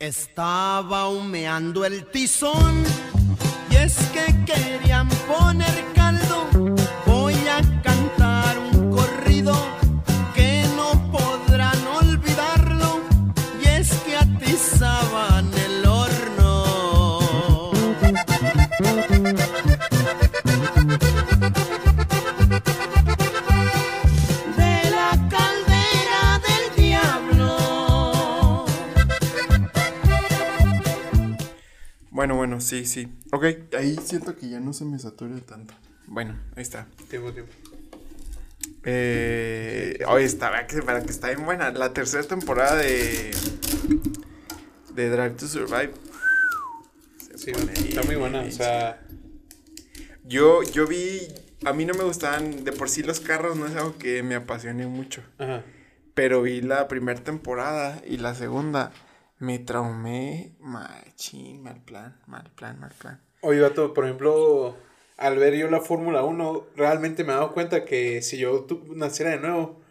Estaba humeando el tizón y es que querían poner Bueno, bueno, sí, sí. Ok, ahí siento que ya no se me satura tanto. Bueno, ahí está. Tiempo, tiempo. Eh, oye, está, vea que, para que está bien buena. La tercera temporada de. De Drive to Survive. Se Sí, está muy buena. O sea, Yo, yo vi. A mí no me gustaban. De por sí los carros no es algo que me apasione mucho. ajá. Pero vi la primera temporada y la segunda. Me traumé. Machín, mal plan, mal plan, mal plan. Oye, vato, por ejemplo, al ver yo la Fórmula 1, realmente me he dado cuenta que si yo tu- naciera de nuevo,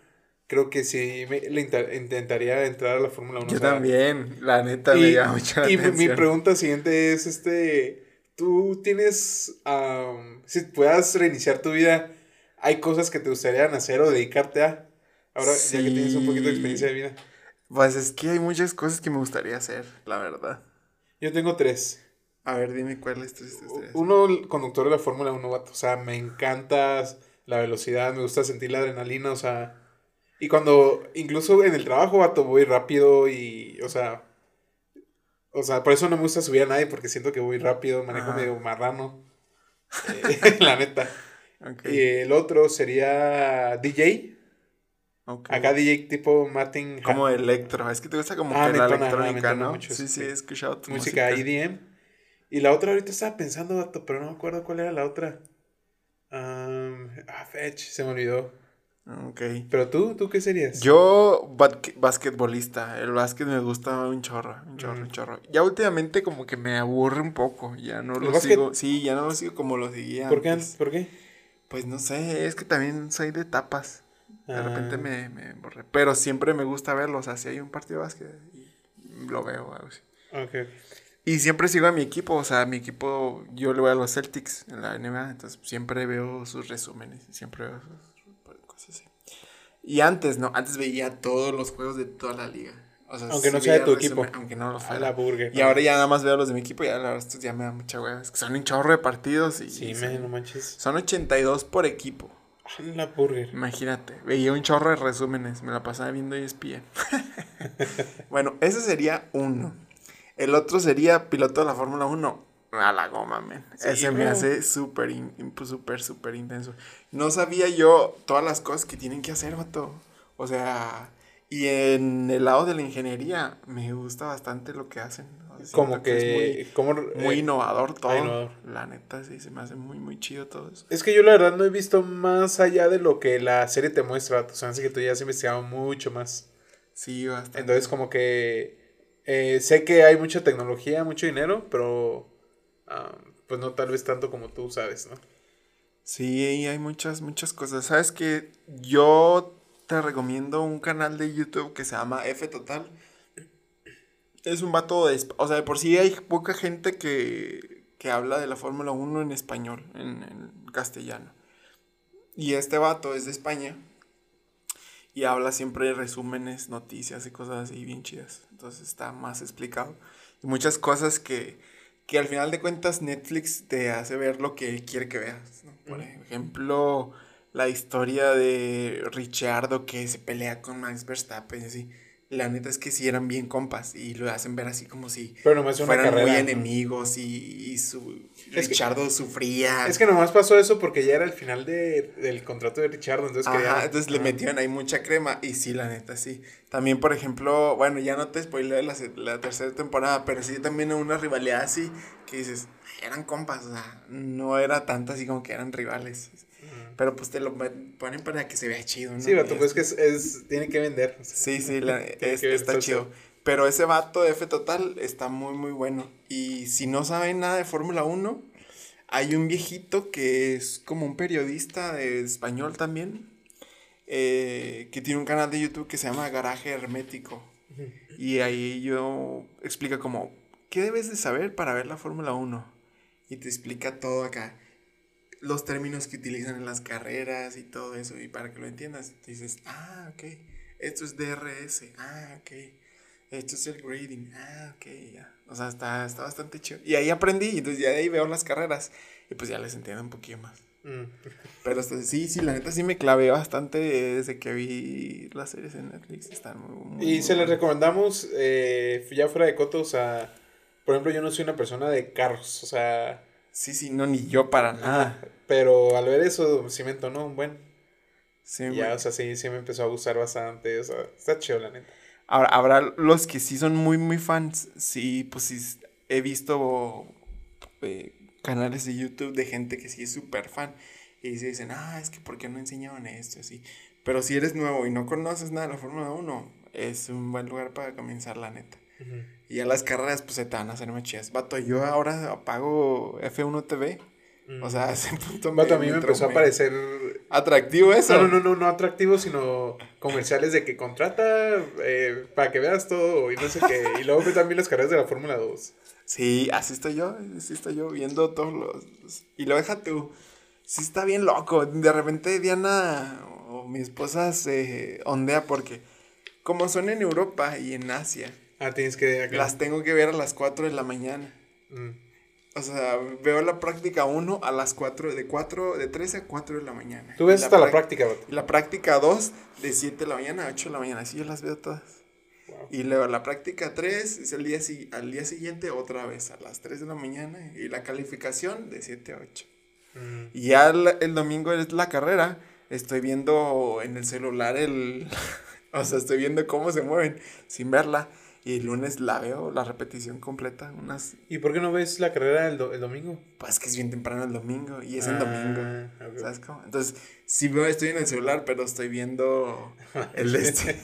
creo que sí me, le intentaría entrar a la Fórmula 1. Yo o sea, también, la neta me Y, llama mucho la y mi- pregunta siguiente es, este, tú tienes, am, si puedas reiniciar tu vida, ¿hay cosas que te gustaría hacer o dedicarte a? Ahora, ya que tienes un poquito de experiencia de vida. Pues es que hay muchas cosas que me gustaría hacer, la verdad. Yo tengo tres. A ver, dime cuál es tu este, este, este. Uno, el conductor de la Fórmula 1, vato. O sea, me encanta la velocidad, me gusta sentir la adrenalina, o sea. Y cuando, incluso en el trabajo, vato, voy rápido y, o sea. O sea, por eso no me gusta subir a nadie, porque siento que voy rápido, manejo Ajá. medio marrano. Eh, la neta. Y el otro sería DJ. Acá DJ tipo Martin. Como electro, es que te gusta como Ah, que me la me electrónica, ¿no? mucho, sí, sí, he escuchado tu música música. EDM. Y la otra ahorita estaba pensando, vato, pero no me acuerdo cuál era la otra. Am, ah, Fetch, se me olvidó. Ok. Pero tú, ¿tú qué serías? Yo, basque- basquetbolista, el básquet me gusta un chorro, un chorro, un Mm. chorro. Ya últimamente como que me aburre un poco, ya no ¿El lo básquet? sigo, sí, ya no lo sigo como lo seguía ¿Por qué? antes. ¿Por qué? Pues no sé, es que también soy de tapas. De repente Ah. me, me borré. Pero siempre me gusta verlo. O sea, si hay un partido de básquet, y lo veo. algo así. Ok, ok. Y siempre sigo a mi equipo. O sea, a mi equipo, yo le voy a los Celtics en la NBA. Entonces siempre veo sus resúmenes. y Siempre veo sus cosas así. Y antes, ¿no? Antes veía todos los juegos de toda la liga. O sea, Aunque no sea de tu resumen, equipo. Aunque no lo A fuera. la burger. Y ahora ya nada más veo los de mi equipo. Y ya la verdad, esto ya me da mucha hueva. Es que son un chorro de partidos. Y Sí, son, me, no manches. son 82 por equipo. La burger. Imagínate, veía un chorro de resúmenes, me la pasaba viendo ESPN. bueno, ese sería uno. El otro sería piloto de la Fórmula 1. A la goma, men. Sí, ese me hace súper, pues, súper, súper intenso. No sabía yo todas las cosas que tienen que hacer, vato. O sea, y en el lado de la ingeniería me gusta bastante lo que hacen. Como es que... como, muy, muy eh, innovador todo. innovador. La neta, sí, se me hace muy, muy chido todo eso. Es que yo la verdad no he visto más allá de lo que la serie te muestra. O sea, así que tú ya has investigado mucho más. Sí, bastante. Entonces como que... eh, sé que hay mucha tecnología, mucho dinero, pero... ah, pues no tal vez tanto como tú sabes, ¿no? Sí, hay muchas, muchas cosas. ¿Sabes que Yo te recomiendo un canal de YouTube que se llama F Total. Es un vato de... O sea, de por sí hay poca gente que, que habla de la Fórmula 1 en español, en, en castellano. Y este vato es de España. Y habla siempre de resúmenes, noticias y cosas así bien chidas. Entonces está más explicado. Y muchas cosas que, que al final de cuentas Netflix te hace ver lo que quiere que veas. ¿no? Por ejemplo, la historia de Richardo que se pelea con Max Verstappen y así. La neta es que sí eran bien compas y lo hacen ver así como si Pero nomás una fueran carrera. muy ¿no? enemigos y, y su Es que- Richardo sufría. Es que nomás pasó eso porque ya era el final de, del contrato de Richard, entonces Ajá, querían- entonces le metieron ahí mucha crema y sí, la neta, sí. También, por ejemplo, bueno, ya no te spoileo la, la tercera temporada, pero sí también hubo una rivalidad así que dices, "Ay, eran compas, o sea, no era tanto así como que eran rivales. Pero pues te lo ponen para que se vea chido, ¿no? Sí, vato, pues es- que es, es- tiene que vender. o sea. Sí, sí, la- es- que está chido. Pero ese vato de F Total está muy, muy bueno. Y si no saben nada de Fórmula 1, hay un viejito que es como un periodista de español también, eh, que tiene un canal de YouTube que se llama Garaje Hermético. Y ahí yo explica como, ¿qué debes de saber para ver la Fórmula 1? Y te explica todo acá. Los términos que utilizan en las carreras y todo eso. Y para que lo entiendas, dices, ah, ok. Esto es DRS. Ah, ok. Esto es el grading. Ah, ok, ya. O sea, está, está bastante chido. Y ahí aprendí. Y entonces ya de ahí veo las carreras. Y pues ya les entiendo un poquillo más. Mm. Pero hasta- sí, sí, la neta sí me clavé bastante desde que vi las series en Netflix. Están muy, muy, Y se les buenas. recomendamos, eh, ya fuera de coto, o sea, por ejemplo, yo no soy una persona de carros, o sea, Sí, sí, no, ni yo para nada. pero al ver eso sí me entonó un buen. Sí, ya, o sea, sí, sí me empezó a gustar bastante, o sea, está chido, la neta. Ahora, habrá los que sí son muy, muy fans. Sí, pues sí, he visto eh, canales de YouTube de gente que sí es súper fan. Y se dicen, ah, es que ¿por qué no enseñaban esto? Así. Pero si eres nuevo y no conoces nada de la Fórmula 1, es un buen lugar para comenzar, la neta. Y ya las carreras, pues se te van a hacer más chidas. Vato, yo ahora apago F1 TV. O sea, a ese punto Mm. Vato, a mí me empezó a parecer... Atractivo eso. No, no, no, no, no atractivo, sino comerciales de que contrata eh, para que veas todo y no sé qué. Y luego ve también las carreras de la Fórmula 2. Sí, así estoy yo, así estoy yo viendo todos los... los- Y lo deja tú. Sí está bien loco. De repente Diana o mi esposa se ondea porque como son en Europa y en Asia, Ah, tienes que... acá. las tengo que ver a las 4 de la mañana. Mm. O sea, veo la práctica 1 a las 4, de 4, de 13 a 4 de la mañana. Tú ves Y hasta la práctica. Y la práctica 2 de 7 de la mañana a 8 de la mañana. Así yo las veo todas. Wow. Y luego la práctica 3 es el día, al día siguiente otra vez a las 3 de la mañana. Y la calificación de 7 a 8. Mm. Y ya el, el domingo es la carrera. Estoy viendo en el celular el... o sea, estoy viendo cómo se mueven sin verla. Y el lunes la veo, la repetición completa. Unas... ¿Y por qué no ves la carrera el, do- el domingo? Pues que es bien temprano el domingo. Y es en Ah, domingo. ¿Sabes cómo? Entonces, sí veo, estoy en el celular, pero estoy viendo el este.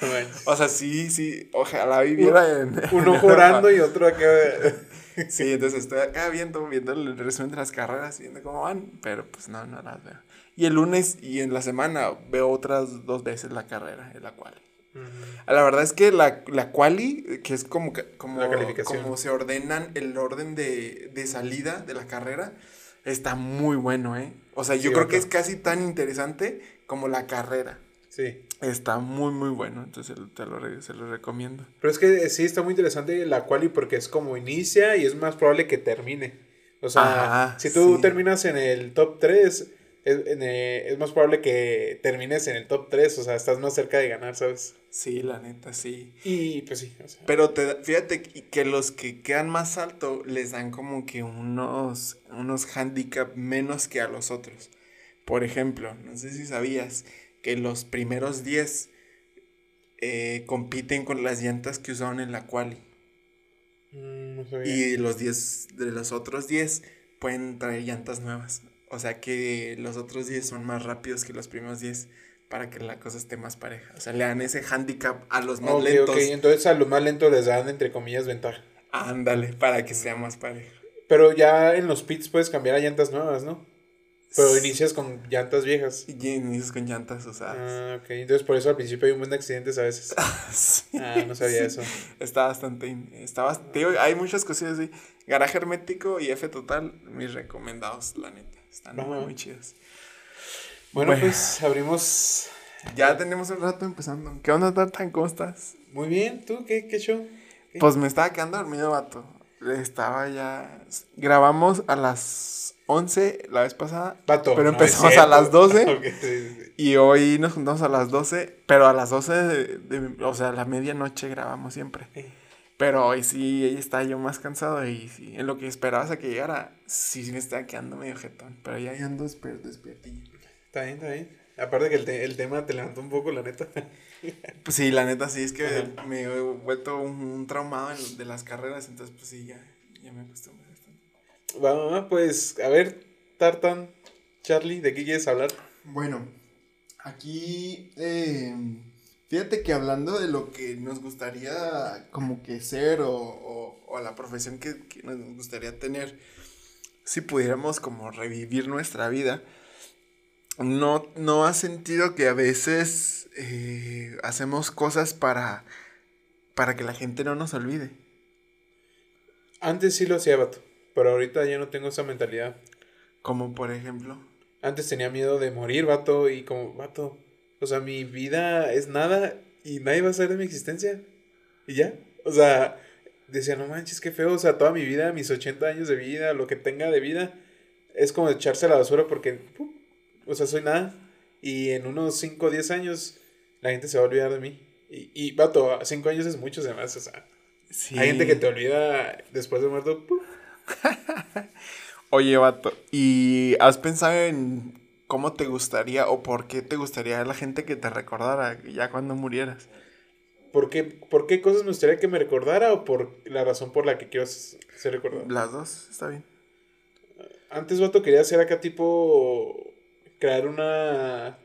Bueno. O sea, sí, sí. Ojalá viviera en... Uno en orando y otro acá. Sí, entonces estoy acá viendo, viendo el resumen de las carreras, viendo cómo van, pero pues no, no las veo. Y el lunes y en la semana veo otras dos veces la carrera, en la cual. La verdad es que la, la quali, que es como, como, La calificación. como se ordenan el orden de, de salida de la carrera, está muy bueno, ¿eh? O sea, yo Sí, creo que es casi tan interesante como la carrera. Sí. Está muy, muy bueno, entonces te lo, se lo recomiendo. Pero es que sí está muy interesante la quali porque es como inicia y es más probable que termine. O sea, Ajá, si tú sí. terminas en el top 3, es, en, eh, es más probable que termines en el top 3. O sea, estás más cerca de ganar, ¿sabes? Sí, la neta, sí. Y pues sí. O sea, Pero te, fíjate que que los que quedan más alto les dan como que unos, unos handicap menos que a los otros. Por ejemplo, no sé si sabías que los primeros 10 eh, compiten con las llantas que usaron en la quali. mm, no sabía. Y los 10 de los otros 10 pueden traer llantas nuevas. O sea que los otros 10 son más rápidos que los primeros 10 para que la cosa esté más pareja. O sea, le dan ese handicap a los más Ok, lentos. ok, entonces a los más lentos les dan entre comillas ventaja. Ándale, para que sea más pareja. Pero ya en los pits puedes cambiar a llantas nuevas, ¿no? Pero inicias con llantas viejas. Y inicias con llantas usadas. Ah, ok. Entonces por eso al principio hay un buen de accidentes a veces. Sí. Ah, no sabía eso. Está bastante. Está bast- te digo, hay muchas cosillas así. Garaje hermético y F total, mis recomendados, la neta. Están muy, Ajá. muy chidos. Bueno, Bueno. pues abrimos. Ya tenemos un rato empezando. ¿Qué onda, Tartan? ¿Cómo estás? Muy bien, ¿tú qué, qué show? ¿Qué? Pues me estaba quedando dormido, vato. Estaba ya. Grabamos a las 11 la vez pasada. Vato, Pero empezamos a las 12. Ok, sí, sí, sí. Y hoy nos juntamos a las 12. Pero a las 12, de, de- o sea, a la medianoche grabamos siempre. Eh, Pero hoy sí, ahí está yo más cansado. Y sí, en lo que esperabas a que llegara, sí, sí me estaba quedando medio jetón. Pero ya ando despierto, despiertillo. Está bien, está bien. Aparte que el, te- el tema te levantó un poco, la neta. Pues sí, la neta, sí, es que Ajá. me he vuelto un, un traumado en- de las carreras. Entonces, pues sí, ya, ya me acostumbré bastante. Va, pues, a ver, Tartan, Charlie, ¿de qué quieres hablar? Bueno, aquí, eh, fíjate que hablando de lo que nos gustaría como que ser o, o- o la profesión que, que nos gustaría tener, si pudiéramos como revivir nuestra vida, ¿No, no has sentido que a veces eh, hacemos cosas para, para que la gente no nos olvide? Antes sí lo hacía, vato. Pero ahorita ya no tengo esa mentalidad. Como por ejemplo. Antes tenía miedo de morir, vato. Y como, vato. O sea, mi vida es nada y nadie va a saber de mi existencia. Y ya. O sea, decía, no manches, qué feo. O sea, toda mi vida, mis 80 años de vida, lo que tenga de vida, es como echarse a la basura porque, ¡pum! o sea, soy nada. Y en unos 5 o 10 años, la gente se va a olvidar de mí. Y, y vato, 5 años es mucho, además. O sea, Sí. hay gente que te olvida después de muerto. ¡pum! Oye, vato, ¿y has pensado en cómo te gustaría o por qué te gustaría la gente que te recordara ya cuando murieras? ¿Por qué, ¿Por qué cosas me gustaría que me recordara o por la razón por la que quiero ser recordado? Las dos, está bien. Antes, vato, quería hacer acá tipo. crear una.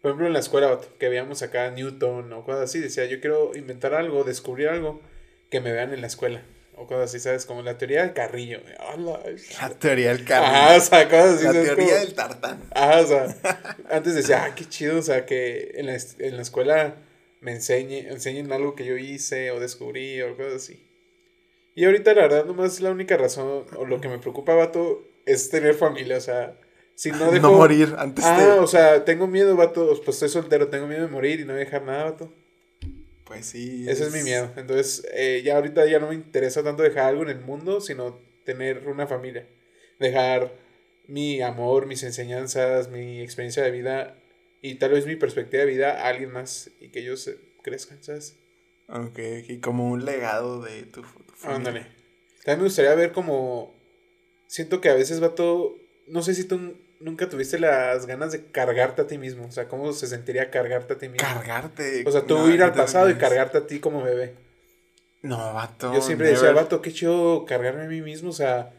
Por ejemplo, en la escuela, vato, que veíamos acá Newton o cosas así. Decía, yo quiero inventar algo, descubrir algo que me vean en la escuela. O cosas así, ¿sabes? Como la teoría del carrillo. ¡Hala! La teoría del carro. Ajá, o sea, cosas así. la teoría Como- del tartán. Ajá, o sea, antes decía, ah, qué chido, o sea, que en la, en la escuela me enseñe, enseñen algo que yo hice o descubrí o cosas así. Y ahorita, la verdad, nomás la única razón o lo que me preocupa, vato, es tener familia, o sea, si no No, dejo... morir antes Ah, de... o sea, tengo miedo, vato, pues estoy soltero, tengo miedo de morir y no dejar nada, vato. Pues sí. Ese es mi miedo. Entonces, eh, ya ahorita ya no me interesa tanto dejar algo en el mundo, sino tener una familia. Dejar mi amor, mis enseñanzas, mi experiencia de vida y tal vez mi perspectiva de vida a alguien más y que ellos eh, crezcan, ¿sabes? Ok, ok, como un legado de tu, tu familia. Ándale. También me gustaría ver como... Siento que a veces, vato, no sé si tú nunca tuviste las ganas de cargarte a ti mismo. O sea, cómo se sentiría cargarte a ti mismo. Cargarte. O sea, tú no, ir al ¿qué te pasado y cargarte a ti como bebé. No, vato. Yo siempre never. decía, vato, qué chido cargarme a mí mismo, o sea,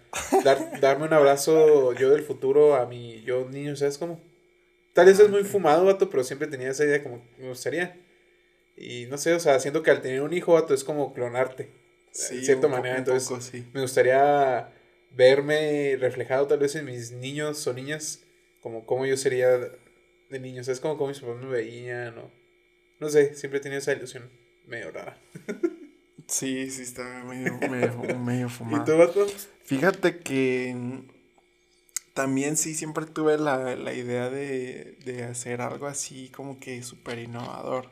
dar- darme un abrazo yo del futuro a mi yo niño, ¿sabes cómo? Tal vez es muy fumado, vato, pero siempre tenía esa idea como me gustaría. Y no sé, o sea, siento que al tener un hijo, vato, es como clonarte. Sí, de cierta manera, entonces poco, sí. me gustaría verme reflejado tal vez en mis niños o niñas, como cómo yo sería de niño, ¿sabes? Como cómo mis papás me veían, o... No sé, siempre he tenido esa ilusión medio rara. Sí, sí, está medio, medio, medio ¿Y fumado. tú, vato? Fíjate que también sí siempre tuve la, la idea de, de hacer algo así como que súper innovador.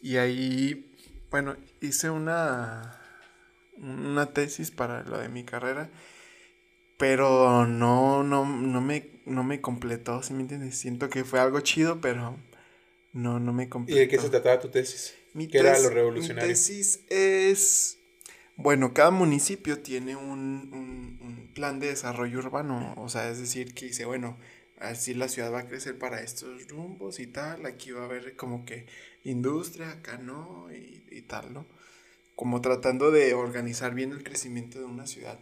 Y ahí, bueno, hice una, una tesis para lo de mi carrera, pero no, no, no, me, no me completó, ¿sí me entiendes? Siento que fue algo chido, pero no, no me ¿Y completó. de qué se trataba tu tesis? Mi ¿Qué era lo revolucionario? Mi tesis es, bueno, cada municipio tiene un, un- un plan de desarrollo urbano, o sea, es decir, que dice, bueno, así la ciudad va a crecer para estos rumbos y tal, aquí va a haber como que industria, acá no, y, y tal, ¿no? Como tratando de organizar bien el crecimiento de una ciudad.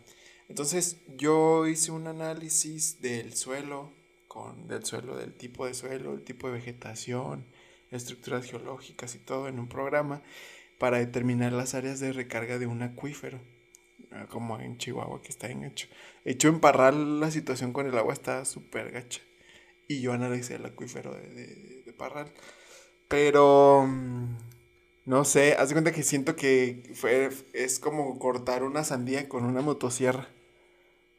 Entonces, yo hice un análisis del suelo, con, del suelo, del tipo de suelo, el tipo de vegetación, estructuras geológicas y todo en un programa para determinar las áreas de recarga de un acuífero, ah, como en Chihuahua que está bien hecho. Hecho en Parral la situación con el agua está súper gacha y yo analicé el acuífero de, de- de Parral. Pero mm, no sé, haz de cuenta que siento que fue, es como cortar una sandía con una motosierra.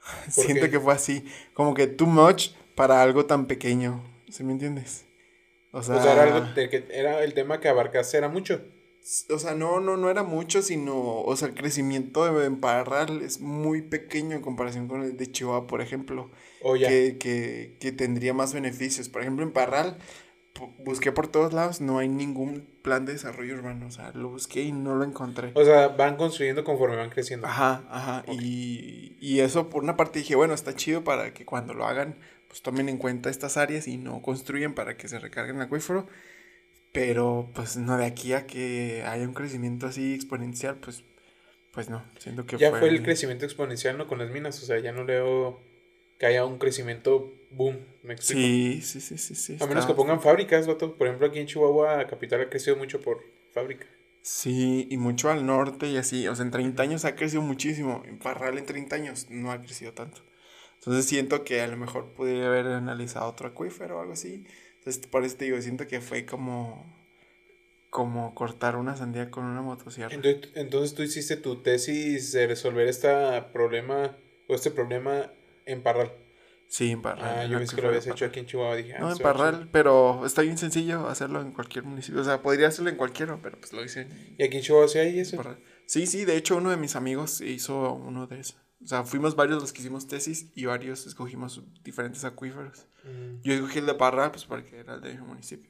¿Por Siento qué? que fue así, como que too much para algo tan pequeño, ¿sí me entiendes? O sea, O sea, era algo de que era el tema que abarcase era mucho. o sea, no, no, no era mucho, sino, o sea, el crecimiento de en Parral es muy pequeño en comparación con el de Chihuahua, por ejemplo, O ya. que, que, que tendría más beneficios. Por ejemplo, en Parral, busqué por todos lados, no hay ningún plan de desarrollo urbano, o sea, lo busqué y no lo encontré. O sea, van construyendo conforme van creciendo. Ajá, ajá, y, y eso por una parte dije, bueno, está chido para que cuando lo hagan, pues tomen en cuenta estas áreas y no construyen para que se recarguen el acuífero. Pero pues no de aquí a que haya un crecimiento así exponencial, pues, pues no, siento que ya fue el crecimiento exponencial, ¿no? Con las minas. O sea, ya no leo que haya un crecimiento boom. ¿Me explico? Sí, sí, sí, sí, sí. A menos que pongan fábricas, vato. Por ejemplo, aquí en Chihuahua, Capital ha crecido mucho por fábrica. Sí, y mucho al norte y así, o sea, en 30 años ha crecido muchísimo. En Parral en 30 años no ha crecido tanto. Entonces siento que a lo mejor pudiera haber analizado otro acuífero o algo así. Entonces por eso te digo, siento que fue como como cortar una sandía con una motosierra. Entonces, entonces tú hiciste tu tesis de resolver este problema o este problema en Parral. Sí, en Parral. Ah, en yo pensé que lo habías hecho aquí en Chihuahua. Dije, ah, No, en se va a hacer. Parral, pero está bien sencillo hacerlo en cualquier municipio. O sea, podría hacerlo en cualquiera, pero pues lo hice en ¿Y aquí en Chihuahua sí hay eso? Parral. Sí, sí, de hecho uno de mis amigos hizo uno de esos. O sea, fuimos varios los que hicimos tesis y varios escogimos diferentes acuíferos. Mm. Yo escogí el de Parral, pues porque era el de mi municipio.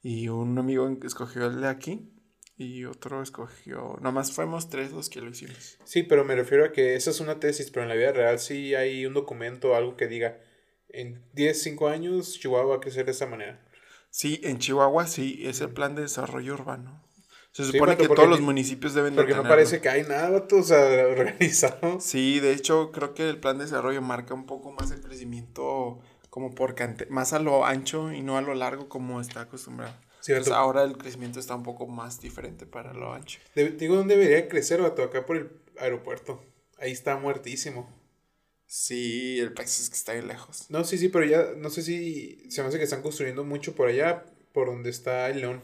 Y un amigo escogió el de aquí y otro escogió... Nomás fuimos tres los que lo hicimos. Sí, pero me refiero a que esa es una tesis, pero en la vida real sí hay un documento o algo que diga, en 10, 5 años Chihuahua va a crecer de esta manera. Sí, en Chihuahua sí, es el plan de desarrollo urbano. Se supone que todos los ni- municipios deben de Porque no parece que hay nada, o sea, organizado. Sí, de hecho creo que el plan de desarrollo marca un poco más el crecimiento como por cante más a lo ancho y no a lo largo como está acostumbrado. Sí, vato. ahora el crecimiento está un poco más diferente para lo ancho. De- digo, ¿dónde debería crecer, vato? Acá por el aeropuerto. Ahí está muertísimo. Sí, el país es que está bien lejos. No, sí, sí, pero ya, no sé si se me hace que están construyendo mucho por allá, por donde está el León.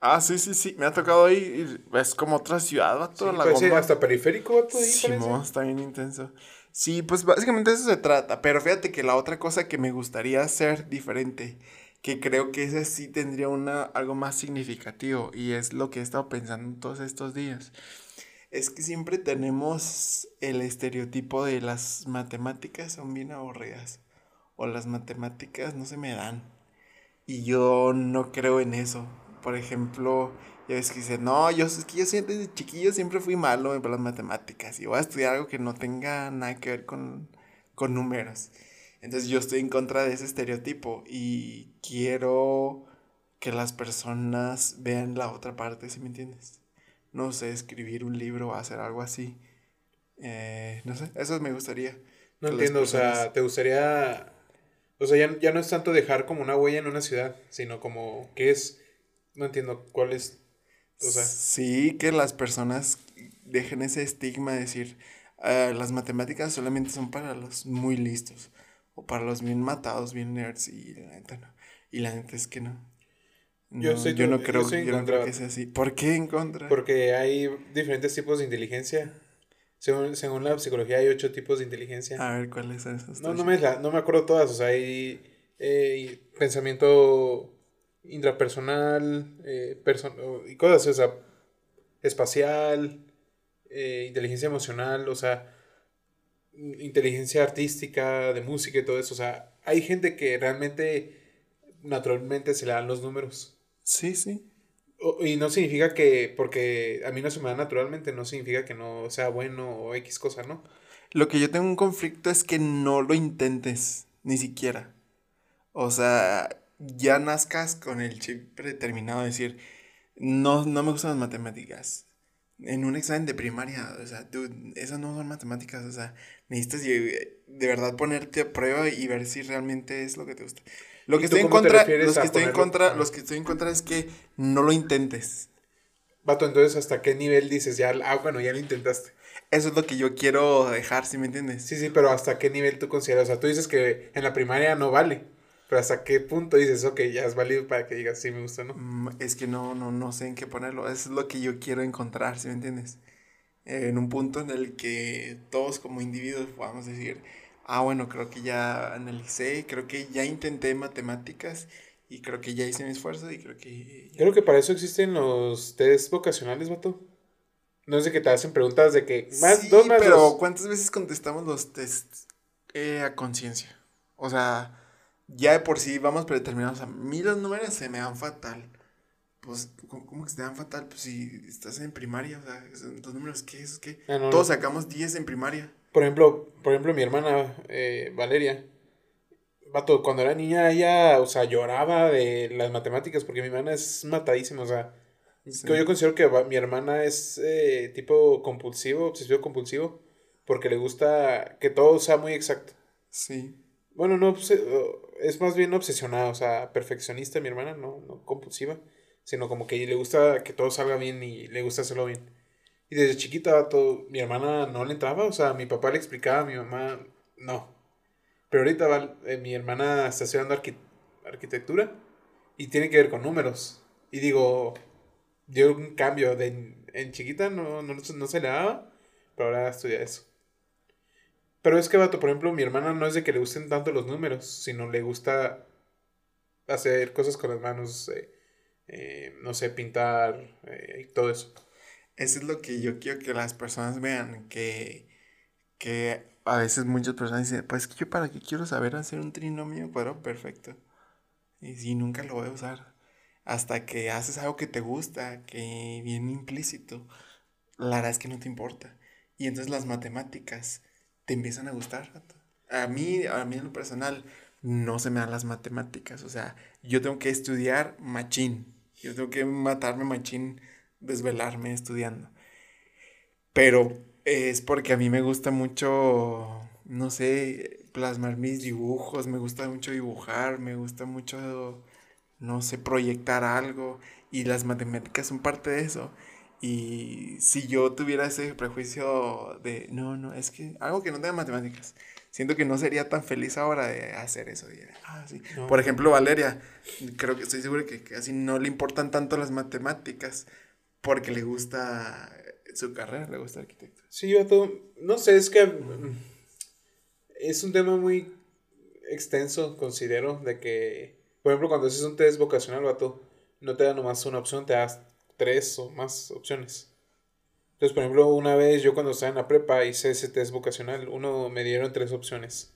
Ah, sí, sí, sí, me ha tocado ahí es como otra ciudad, va Sí, la gomba. hasta periférico, vato, ahí Sí, parece. está bien intenso. Sí, pues básicamente eso se trata. Pero fíjate que la otra cosa que me gustaría hacer diferente, que creo que ese sí tendría una, algo más significativo, y es lo que he estado pensando todos estos días, es que siempre tenemos el estereotipo de las matemáticas son bien aburridas, o las matemáticas no se me dan. Y yo no creo en eso. Por ejemplo, ya ves que dicen, no, yo es que yo siempre desde chiquillo siempre fui malo para las matemáticas y voy a estudiar algo que no tenga nada que ver con, con números. Entonces yo estoy en contra de ese estereotipo y quiero que las personas vean la otra parte, ¿sí me entiendes? No sé, escribir un libro o hacer algo así. Eh, no sé, eso me gustaría. No entiendo, o sea, te gustaría... O sea, ya, ya no es tanto dejar como una huella en una ciudad, sino como que es... No entiendo cuál es... O sea, Sí, que las personas dejen ese estigma de decir, "Ah, las matemáticas solamente son para los muy listos o para los bien matados, bien nerds y la neta no. Y la neta es que no. Yo estoy- yo no creo, yo no creo que sea así. ¿Por qué en contra? porque hay diferentes tipos de inteligencia. Según, según la psicología hay ocho tipos de inteligencia. A ver, ¿cuáles son esos? No, no me, la- no me acuerdo todas, o sea, hay eh, pensamiento intrapersonal, eh, perso- o- y cosas, o sea, espacial, eh, inteligencia emocional, o sea, inteligencia artística, de música y todo eso, o sea, hay gente que realmente naturalmente se le dan los números. Sí, sí. O- Y no significa que, porque a mí no se me da naturalmente, no significa que no sea bueno o X cosa, ¿no? Lo que yo tengo un conflicto es que no lo intentes, ni siquiera. O sea, ya nazcas con el chip predeterminado de decir, no, no me gustan las matemáticas. En un examen de primaria, o sea, dude, esas no son matemáticas, o sea, necesitas de verdad ponerte a prueba y ver si realmente es lo que te gusta. Lo ¿Y que estoy en contra, los que estoy en ponerlo? contra, Ajá. los que estoy en contra es que no lo intentes. Vato, entonces, ¿hasta qué nivel dices ya? Ah, bueno, ya lo intentaste. Eso es lo que yo quiero dejar, ¿sí me entiendes? Sí, sí, pero ¿hasta qué nivel tú consideras? O sea, tú dices que en la primaria no vale, pero ¿hasta qué punto dices, ok, ya es válido para que digas, sí, me gusta, ¿no? Mm, Es que no, no, no sé en qué ponerlo. Eso es lo que yo quiero encontrar, ¿sí me entiendes? En un punto en el que todos como individuos podamos decir, ah, bueno, creo que ya analicé, creo que ya intenté matemáticas y creo que ya hice mi esfuerzo y creo que... Creo que para eso existen los test vocacionales, vato. No es de que te hacen preguntas de que más, Sí, dos más pero dos. ¿cuántas veces contestamos los tests eh, a conciencia? O sea, ya de por sí vamos predeterminados. A mí los números se me dan fatal. Pues, ¿cómo, que se te dan fatal? Pues si estás en primaria, o sea, los números, ¿qué es? ¿Qué? Ah, no, Todos no. sacamos 10 en primaria. Por ejemplo, por ejemplo, mi hermana eh, Valeria, vato, cuando era niña ella, o sea, lloraba de las matemáticas porque mi hermana es matadísima, o sea, Sí. yo considero que mi hermana es eh, tipo compulsivo, obsesivo compulsivo, porque le gusta que todo sea muy exacto. Sí. Bueno, no, obse- o- es más bien obsesionada, o sea, perfeccionista mi hermana, no, no compulsiva, sino como que le gusta que todo salga bien y le gusta hacerlo bien. Y desde chiquita, todo, mi hermana no le entraba, o sea, mi papá le explicaba, mi mamá no. Pero ahorita va, eh, mi hermana está estudiando arqui- arquitectura y tiene que ver con números. Y digo, dio un cambio. De, en chiquita no, no, no se le daba, pero ahora estudia eso. Pero es que, vato, por ejemplo, mi hermana no es de que le gusten tanto los números, sino le gusta hacer cosas con las manos, eh, eh, no sé, pintar eh, y todo eso. Eso es lo que yo quiero que las personas vean, que, que a veces muchas personas dicen, pues que yo para qué quiero saber hacer un trinomio cuadrado perfecto. Y si nunca lo voy a usar. Hasta que haces algo que te gusta, que viene implícito, la verdad es que no te importa. Y entonces las matemáticas te empiezan a gustar. A mí, a mí en lo personal, no se me dan las matemáticas. O sea, yo tengo que estudiar machín. Yo tengo que matarme machín, desvelarme estudiando. Pero es porque a mí me gusta mucho, no sé, plasmar mis dibujos, me gusta mucho dibujar, me gusta mucho, no sé, proyectar algo. Y las matemáticas son parte de eso. Y si yo tuviera ese prejuicio de, no, no, es que algo que no tenga matemáticas, siento que no sería tan feliz ahora de hacer eso. Ah, sí. No. Por ejemplo, Valeria, creo que estoy seguro que casi no le importan tanto las matemáticas porque le gusta su carrera, le gusta arquitecto. Sí, vato, no sé, es que mm, es un tema muy extenso, considero, de que, por ejemplo, cuando haces un test vocacional, vato, no te da nomás una opción, te das tres o más opciones. Entonces, por ejemplo, una vez yo cuando estaba en la prepa hice ese test vocacional, uno me dieron tres opciones.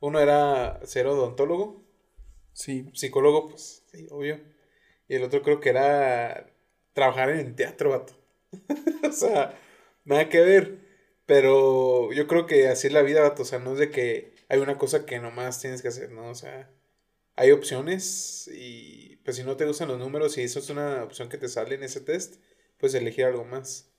Uno era ser odontólogo, Sí, psicólogo, pues, sí, obvio. Y el otro creo que era trabajar en el teatro, vato. o sea, nada que ver. Pero yo creo que así es la vida, vato. O sea, no es de que hay una cosa que nomás tienes que hacer, ¿no? O sea, hay opciones y pues si no te gustan los números y eso es una opción que te sale en ese test, pues elegir algo más.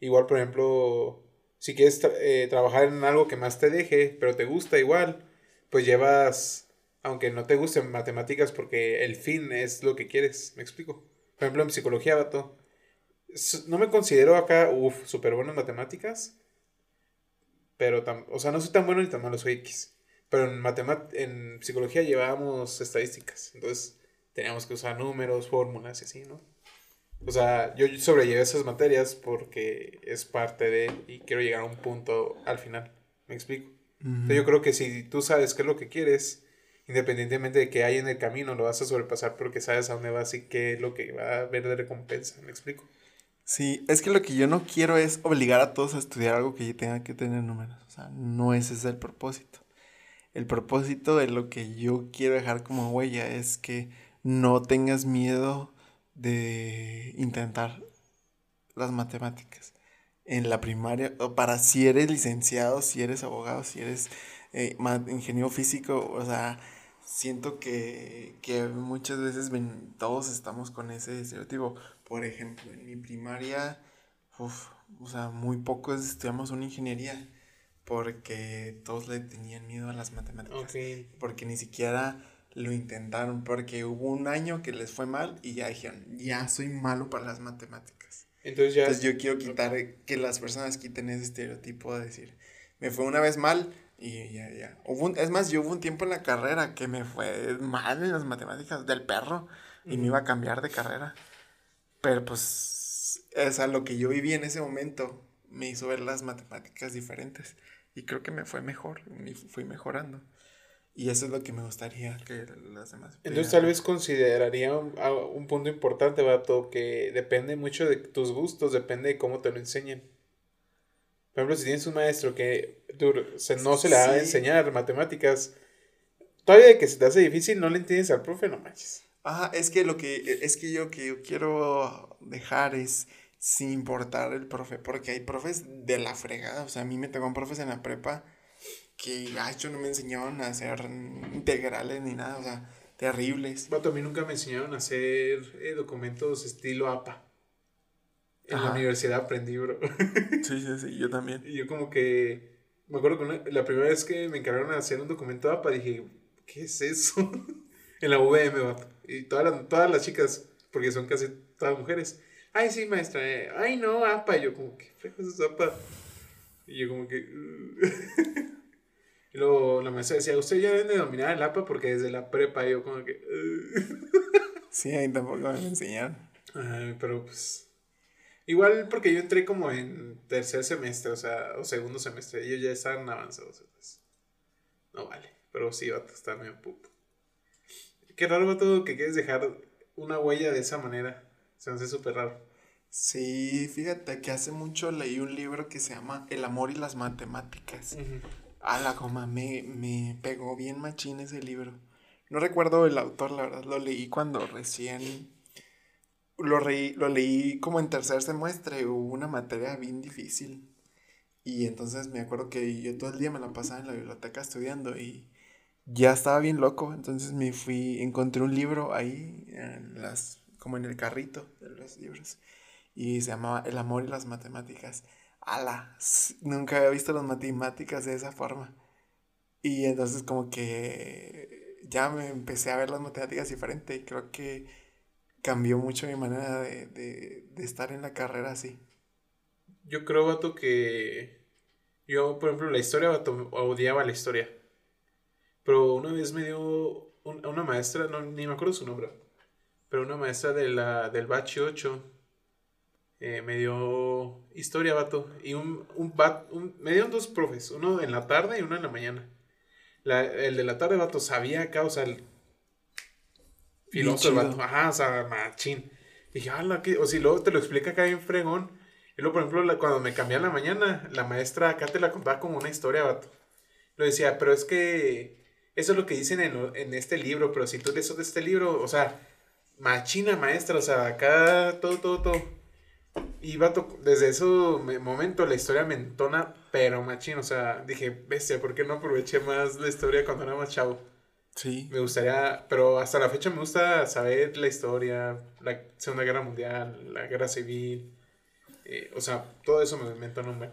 Igual, por ejemplo, si quieres eh, trabajar en algo que más te deje, pero te gusta igual, pues llevas, aunque no te gusten matemáticas, porque el fin es lo que quieres, ¿me explico? Por ejemplo, en psicología, vato, no me considero acá, uff, súper bueno en matemáticas, pero, tam- o sea, no soy tan bueno ni tan malo, soy X. Pero en, en psicología llevábamos estadísticas, entonces teníamos que usar números, fórmulas y así, ¿no? O sea, yo sobrellevé esas materias porque es parte de y quiero llegar a un punto al final. ¿Me explico? Entonces yo creo que si tú sabes qué es lo que quieres, independientemente de qué hay en el camino, lo vas a sobrepasar porque sabes a dónde vas y qué es lo que va a haber de recompensa. ¿Me explico? Sí, es que lo que yo no quiero es obligar a todos a estudiar algo que tenga que tener números. O sea, no ese es el propósito. El propósito de lo que yo quiero dejar como huella es que no tengas miedo de intentar las matemáticas. En la primaria, o para si eres licenciado, si eres abogado, si eres eh, ingeniero físico, o sea, siento que, que muchas veces ven- todos estamos con ese estereotipo. Por ejemplo, en mi primaria, uf, o sea, muy pocos estudiamos una ingeniería porque todos le tenían miedo a las matemáticas. Porque ni siquiera lo intentaron, porque hubo un año que les fue mal y ya dijeron, ya soy malo para las matemáticas. Entonces ya... Entonces yo quiero quitar, que las personas quiten ese estereotipo de decir, me fue una vez mal y ya, ya. Hubo un- es más, yo hubo un tiempo en la carrera que me fue mal en las matemáticas del perro y me iba a cambiar de carrera. Pero pues, o sea, lo que yo viví en ese momento me hizo ver las matemáticas diferentes y creo que me fue mejor, me fui mejorando. Y eso es lo que me gustaría que las demás... Entonces tal vez consideraría un, a- un punto importante, vato, que depende mucho de tus gustos, depende de cómo te lo enseñen. Por ejemplo, si tienes un maestro que se- no se le va a enseñar matemáticas, todavía de que se te hace difícil, no le entiendes al profe, no manches. Ajá, es que lo que es que yo que yo quiero dejar es sin importar el profe, porque hay profes de la fregada, o sea, a mí me tocó profes en la prepa que gacho no me enseñaron a hacer integrales ni nada, o sea, terribles. Vato, a mí nunca me enseñaron a hacer eh, documentos estilo APA. En la universidad aprendí, bro. Sí, sí, sí, yo también. Y yo como que... Me acuerdo que una- la primera vez que me encargaron de hacer un documento APA, dije, ¿qué es eso? en la VM, vato. Y todas las, todas las chicas, porque son casi todas mujeres. Ay, sí, maestra. eh, Ay, no, APA. Y yo como, ¿qué fregos es APA? Y yo como que... "Uh". Y luego la maestra decía, usted ya debe de dominar el APA porque desde la prepa yo como que... Sí, ahí tampoco me enseñaron. Ay, pero pues... Igual porque yo entré como en tercer semestre, o sea, o segundo semestre. Ellos ya estaban avanzados, entonces... No vale. Pero sí, vato, está medio puto. Qué raro, vato, que quieres dejar una huella de esa manera. Se me hace súper raro. Sí, fíjate que hace mucho leí un libro que se llama El amor y las matemáticas. A la goma, me, me pegó bien machín ese libro. No recuerdo el autor, la verdad, lo leí cuando recién... Lo, reí- lo leí como en tercer semestre, hubo una materia bien difícil. Y entonces me acuerdo que yo todo el día me la pasaba en la biblioteca estudiando y ya estaba bien loco. Entonces me fui, encontré un libro ahí, en las, como en el carrito de los libros. Y se llamaba El amor y las matemáticas. Ala, nunca había visto las matemáticas de esa forma. Y entonces como que ya me empecé a ver las matemáticas diferente y creo que cambió mucho mi manera de, de, de estar en la carrera así. Yo creo, vato, que yo, por ejemplo, la historia, vato, odiaba la historia. Pero una vez me dio un- una maestra, no, ni me acuerdo su nombre, pero una maestra de la, del Bachi 8 eh, me dio historia, vato. Y un, un, un- me dieron dos profes, uno en la tarde y uno en la mañana. La- el de la tarde, vato, sabía acá, o sea, el Bien chido. vato. Ajá, o sea, machín. Dije, ala, ¿qué? O si luego te lo explica acá en fregón. Y luego, por ejemplo, la- cuando me cambié a la mañana, la maestra acá te la contaba como una historia, vato. Lo decía, pero es que eso es lo que dicen en, en este libro, pero si tú lees de este libro, o sea, machina maestra, o sea, acá todo, todo, todo. Y vato, desde ese me- momento la historia me entona, pero machín, o sea, dije, bestia, ¿por qué no aproveché más la historia cuando era más chavo? Sí. Me gustaría, pero hasta la fecha me gusta saber la historia, la Segunda Guerra Mundial, la Guerra Civil, eh, o sea, todo eso me, me entona un.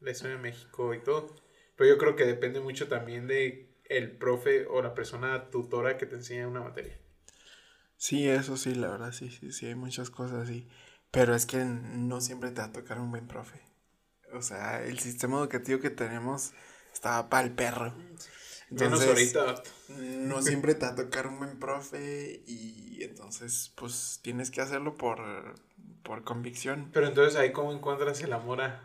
La historia de México y todo. Pero yo creo que depende mucho también de el profe o la persona tutora que te enseña una materia. Sí, eso sí, la verdad, sí, sí, sí, hay muchas cosas así. Pero es que no siempre te va a tocar un buen profe. O sea, el sistema educativo que tenemos está para el perro. Menos Entonces, ahorita. no siempre te va a tocar un buen profe y entonces, pues, tienes que hacerlo por, por convicción. Pero entonces ahí cómo encuentras el amor a...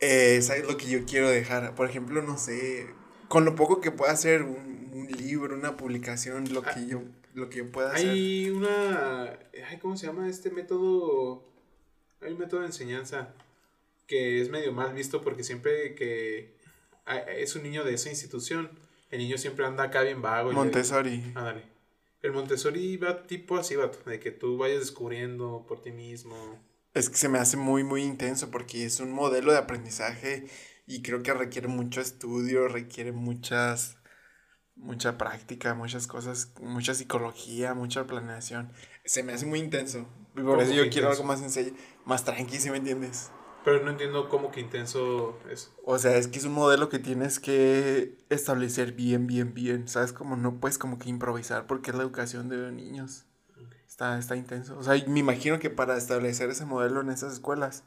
Eh, eso es lo que yo quiero dejar. Por ejemplo, no sé, con lo poco que pueda hacer un, un libro, una publicación, lo que yo, lo que yo pueda hacer. Hay una... Ay, ¿Cómo se llama este método? Hay un método de enseñanza que es medio mal visto porque siempre que es un niño de esa institución, el niño siempre anda acá bien vago. y Montessori. Ándale. El Montessori va tipo así, vato, de que tú vayas descubriendo por ti mismo. Es que se me hace muy, muy intenso porque es un modelo de aprendizaje y creo que requiere mucho estudio, requiere muchas, mucha práctica, muchas cosas, mucha psicología, mucha planeación. Se me hace muy intenso. Por ¿Cómo eso yo que quiero intenso? algo más sencillo, más tranqui, ¿sí me entiendes? Pero no entiendo cómo que intenso es. O sea, es que es un modelo que tienes que establecer bien, bien, bien. ¿Sabes? Como no puedes como que improvisar porque es la educación de niños. Está, está intenso. O sea, me imagino que para establecer ese modelo en esas escuelas,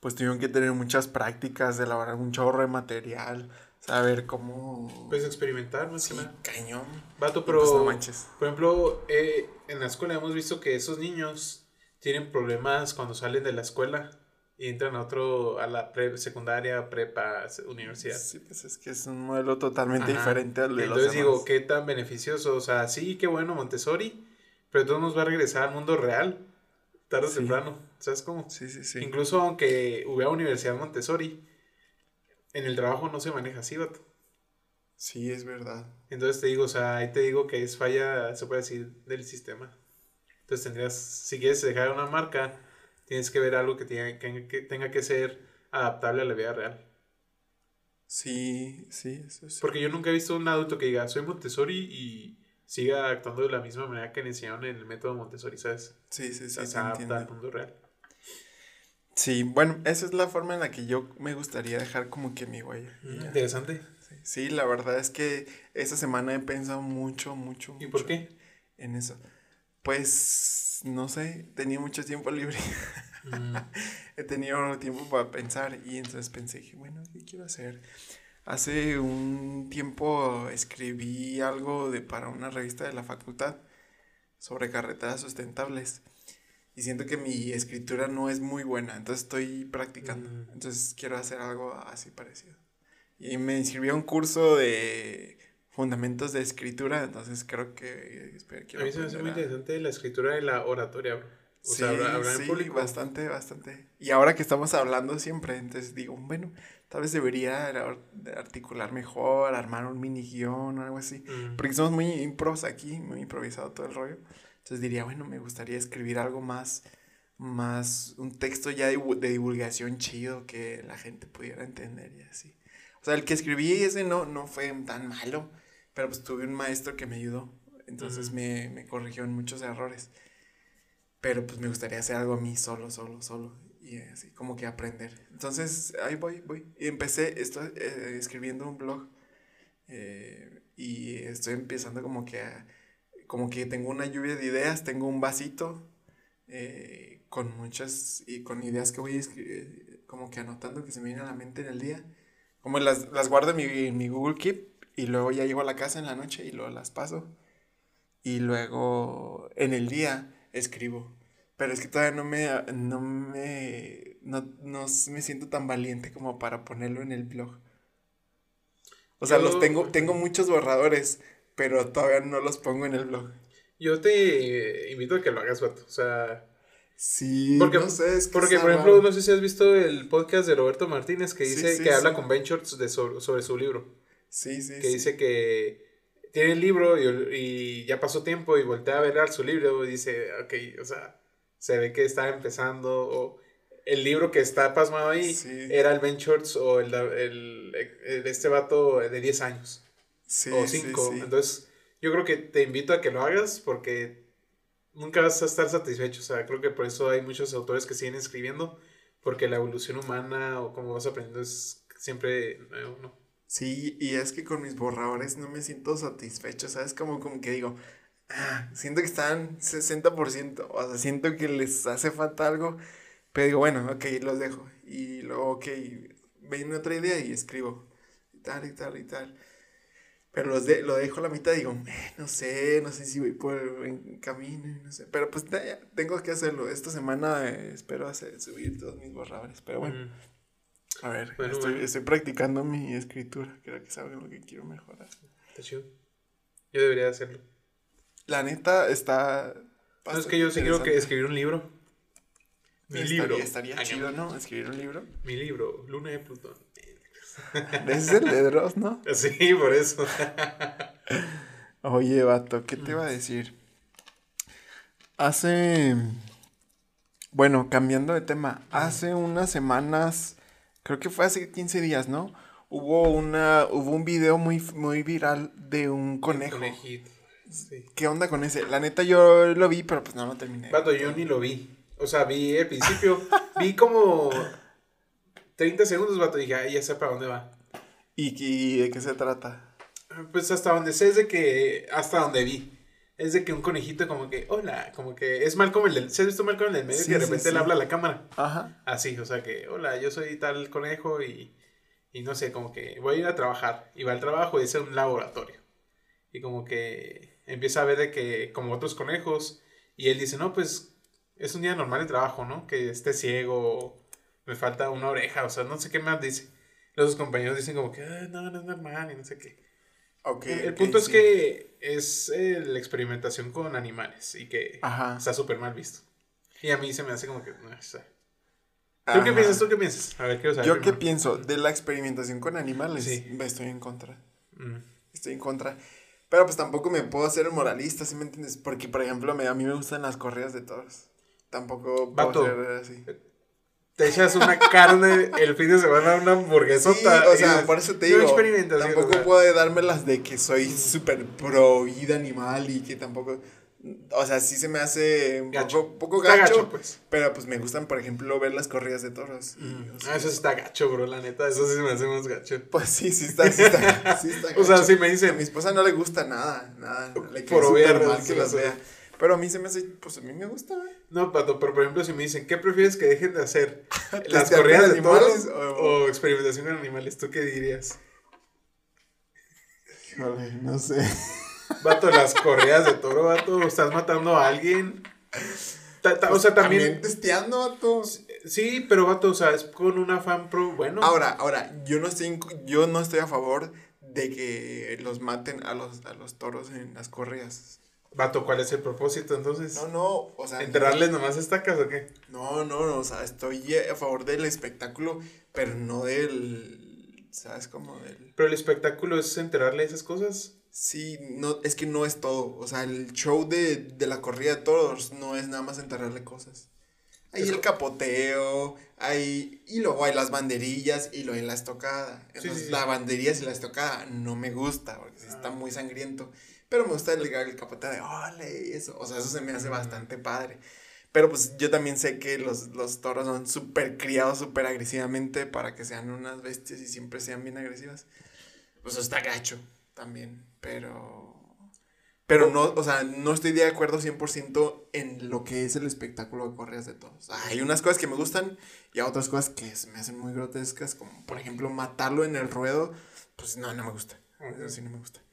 pues tuvieron que tener muchas prácticas, de elaborar un chorro de material, saber cómo... Puedes experimentar, más sí, que nada. cañón. Vato, Y pero. pues no manches. Por ejemplo, eh, en la escuela hemos visto que esos niños tienen problemas cuando salen de la escuela y entran a otro, a la pre secundaria, prepa, universidad. Sí, pues es que es un modelo totalmente Ajá. diferente al de los Entonces digo, qué tan beneficioso. O sea, sí, qué bueno Montessori, pero todo nos va a regresar al mundo real, tarde o Sí. temprano. ¿Sabes cómo? Sí, sí, sí. Incluso aunque hubiera universidad Montessori, en el trabajo no se maneja así, vato. Sí, es verdad. Entonces te digo, o sea, ahí te digo que es falla, se puede decir, del sistema. Entonces tendrías, si quieres dejar una marca, tienes que ver algo que tenga que, que tenga que ser adaptable a la vida real. Sí, sí, eso sí. Porque yo nunca he visto un adulto que diga, soy Montessori y siga actuando de la misma manera que le enseñaron en el método Montessori, ¿sabes? Sí, sí, O sí, sea, se adapta al mundo real. Sí, bueno, esa es la forma en la que yo me gustaría dejar como que mi huella. y ya. Interesante. Sí, sí, la verdad es que esta semana he pensado mucho, mucho, ¿Y mucho por qué? en eso. Pues, no sé, tenía mucho tiempo libre. Mm, He tenido tiempo para pensar y entonces pensé, que, bueno, ¿qué quiero hacer? Hace un tiempo escribí algo de, para una revista de la facultad sobre carreteras sustentables. Y siento que mi escritura no es muy buena, entonces estoy practicando. Mm. Entonces quiero hacer algo así parecido. Y me inscribí a un curso de fundamentos de escritura, entonces creo que espero, A mí se me hace muy interesante la escritura de la oratoria, bro. O sea, hablar, hablar en sí, público. bastante, bastante. Y ahora que estamos hablando siempre, entonces digo, bueno, tal vez debería ar- articular mejor, armar un mini guion o algo así. Mm. Porque somos muy impros aquí, muy improvisado todo el rollo. Entonces diría, bueno, me gustaría escribir algo más, más, un texto ya de, divu- de divulgación chido que la gente pudiera entender y así. O sea, el que escribí ese no, no fue tan malo, pero pues tuve un maestro que me ayudó. Entonces me, me corrigió en muchos errores. Pero pues me gustaría hacer algo a mí solo, solo, solo. Y así, como que aprender. Entonces, ahí voy, voy. Y empecé, estoy eh, escribiendo un blog. eh, y estoy empezando como que a- como que tengo una lluvia de ideas, tengo un vasito eh, con muchas y con ideas que voy escri- como que anotando que se me vienen a la mente en el día. Como las, las guardo en mi, en mi Google Keep y luego ya llego a la casa en la noche y luego las paso. Y luego en el día escribo. Pero es que todavía no me, no me, no, no me siento tan valiente como para ponerlo en el blog. O sea, Yo- los tengo, tengo muchos borradores, pero todavía no los pongo en el blog. Yo te invito a que lo hagas, vato. O sea, Sí, Porque- no sé, es que porque por ejemplo, raro. no sé si has visto el podcast de Roberto Martínez que dice sí, que habla con Ben Shorts de sobre, sobre su libro. Sí, sí, Que dice que tiene el libro y, y ya pasó tiempo y voltea a ver su libro y dice, ok, o sea, se ve que está empezando o el libro que está pasmado ahí era el Ben Shorts o el, el- el- este vato de 10 años. Sí, o sí, cinco. sí. Entonces, yo creo que te invito a que lo hagas porque nunca vas a estar satisfecho. O sea, creo que por eso hay muchos autores que siguen escribiendo, porque la evolución humana o cómo vas aprendiendo es siempre nuevo, ¿no? Sí, y es que con mis borradores no me siento satisfecho, ¿sabes? Como, como que digo, ah, siento que están 60%, o sea, siento que les hace falta algo, pero digo, bueno, ok, los dejo. Y luego, ok, viene otra idea y escribo, y tal, y tal, y tal. Pero los de, lo dejo a la mitad y digo, eh, no sé, no sé si voy por buen camino, no sé. Pero pues ya, tengo que hacerlo. Esta semana eh, espero hacer, subir todos mis borradores, pero bueno. Mm. A ver, Bueno, estoy, bueno. estoy practicando mi escritura. Creo que es algo en lo que quiero mejorar. Está chido. Yo debería hacerlo. La neta está. No, es que yo sí quiero que escribir un libro. Mi Estaría, libro. estaría Ay, chido, ¿no? Escribir un libro. Mi libro, Luna de Plutón. Ese es el de Dross, ¿no? Sí, por eso. Oye, vato, ¿qué te iba a decir? Hace. Bueno, cambiando de tema. Hace unas semanas. Creo que fue hace 15 días, ¿no? Hubo una. Hubo un video muy, muy viral de un conejo. Conejito. Sí. ¿Qué onda con ese? La neta yo lo vi, pero pues no lo terminé. Vato, yo ni lo vi. O sea, vi el principio. vi como 30 segundos, vato. Y dije, ay, ya sé para dónde va. ¿Y, y de qué se trata? Pues hasta donde sé es de que. Hasta donde vi. Es de que un conejito, como que, hola, como que es Malcolm el del. ¿Se has visto Malcolm el del medio? Sí, que de sí, repente sí. le habla a la cámara. Ajá. Así, o sea que, hola, yo soy tal conejo y. Y no sé, como que voy a ir a trabajar. Y va al trabajo y es un laboratorio. Y como que empieza a ver de que, como otros conejos. Y él dice, no, pues es un día normal de trabajo, ¿no? Que esté ciego, me falta una oreja, o sea, no sé qué más dice. Los compañeros dicen como que, "Ah, no, no es normal y no sé qué. Ok. el ok, punto es sí. que es eh, la experimentación con animales y que Ajá. está súper mal visto. Y a mí se me hace como que, no, o sea, ¿Tú qué piensas? ¿Tú qué piensas? A ver, quiero saber. Yo qué pienso de la experimentación con animales. Sí. Estoy en contra. Mm. Estoy en contra. Pero pues tampoco me puedo hacer moralista, ¿sí me entiendes? Porque, por ejemplo, me- a mí me gustan las corridas de toros. Tampoco puedo Vato. ser así. Te echas una carne el fin de semana, una Sí, hamburguesota. o sea, por eso te "No digo, experimentación", tampoco o sea. puedo dármelas de que soy súper pro vida animal y que tampoco, o sea, sí se me hace un Gacho. poco, gacho, gacho, pues. pero pues me gustan, por ejemplo, ver las corridas de toros. y, o sea, Ah, eso sí está gacho, bro, la neta. Eso sí se me hace más gacho. Pues sí, sí está, sí está, sí está O sea, gacho. si me A dicen, mi esposa no le gusta nada, nada, le Por obvias mal que las razones. vea. Pero a mí se me hace, pues a mí me gusta, ¿eh? no, pato, pero por ejemplo, si me dicen, ¿qué prefieres que dejen de hacer? ¿Las ¿Testear corridas de animales toros o- o experimentación con animales? ¿Tú qué dirías? Híjole, no sé. Vato, las correas de toro, vato, estás matando a alguien. Ta- ta- o sea, también. testeando, vato. Sí, pero vato, o sea, es con una fan pro, bueno. Ahora, ahora, yo no estoy, en- yo no estoy a favor de que los maten a los, a los toros en las corridas. Vato, ¿cuál es el propósito entonces? No, no, o sea. ¿Enterrarles nomás estacas o qué? No, no, no, o sea, estoy a favor del espectáculo, pero no del, ¿sabes? Como del... Pero el espectáculo es enterrarle esas cosas. Sí, no, es que no es todo, o sea, el show de, de la corrida de toros no es nada más enterrarle cosas. Hay Es el capoteo, hay, y luego hay las banderillas y luego hay la estocada. Sí, Entonces, sí, sí. la banderilla y la estocada no me gusta, porque sí está Ah. muy sangriento. Pero me gusta el, el capoteo de ole y eso. O sea, eso se me hace bastante padre. Pero pues yo también sé que los, los toros son súper criados súper agresivamente para que sean unas bestias y siempre sean bien agresivas. Pues eso está gacho también. Pero. Pero no, o sea, no estoy de acuerdo 100% en lo que es el espectáculo de correas de todos. Hay unas cosas que me gustan y hay otras cosas que se me hacen muy grotescas, como por ejemplo matarlo en el ruedo. Pues no, no me gusta. Eso sí no me gusta.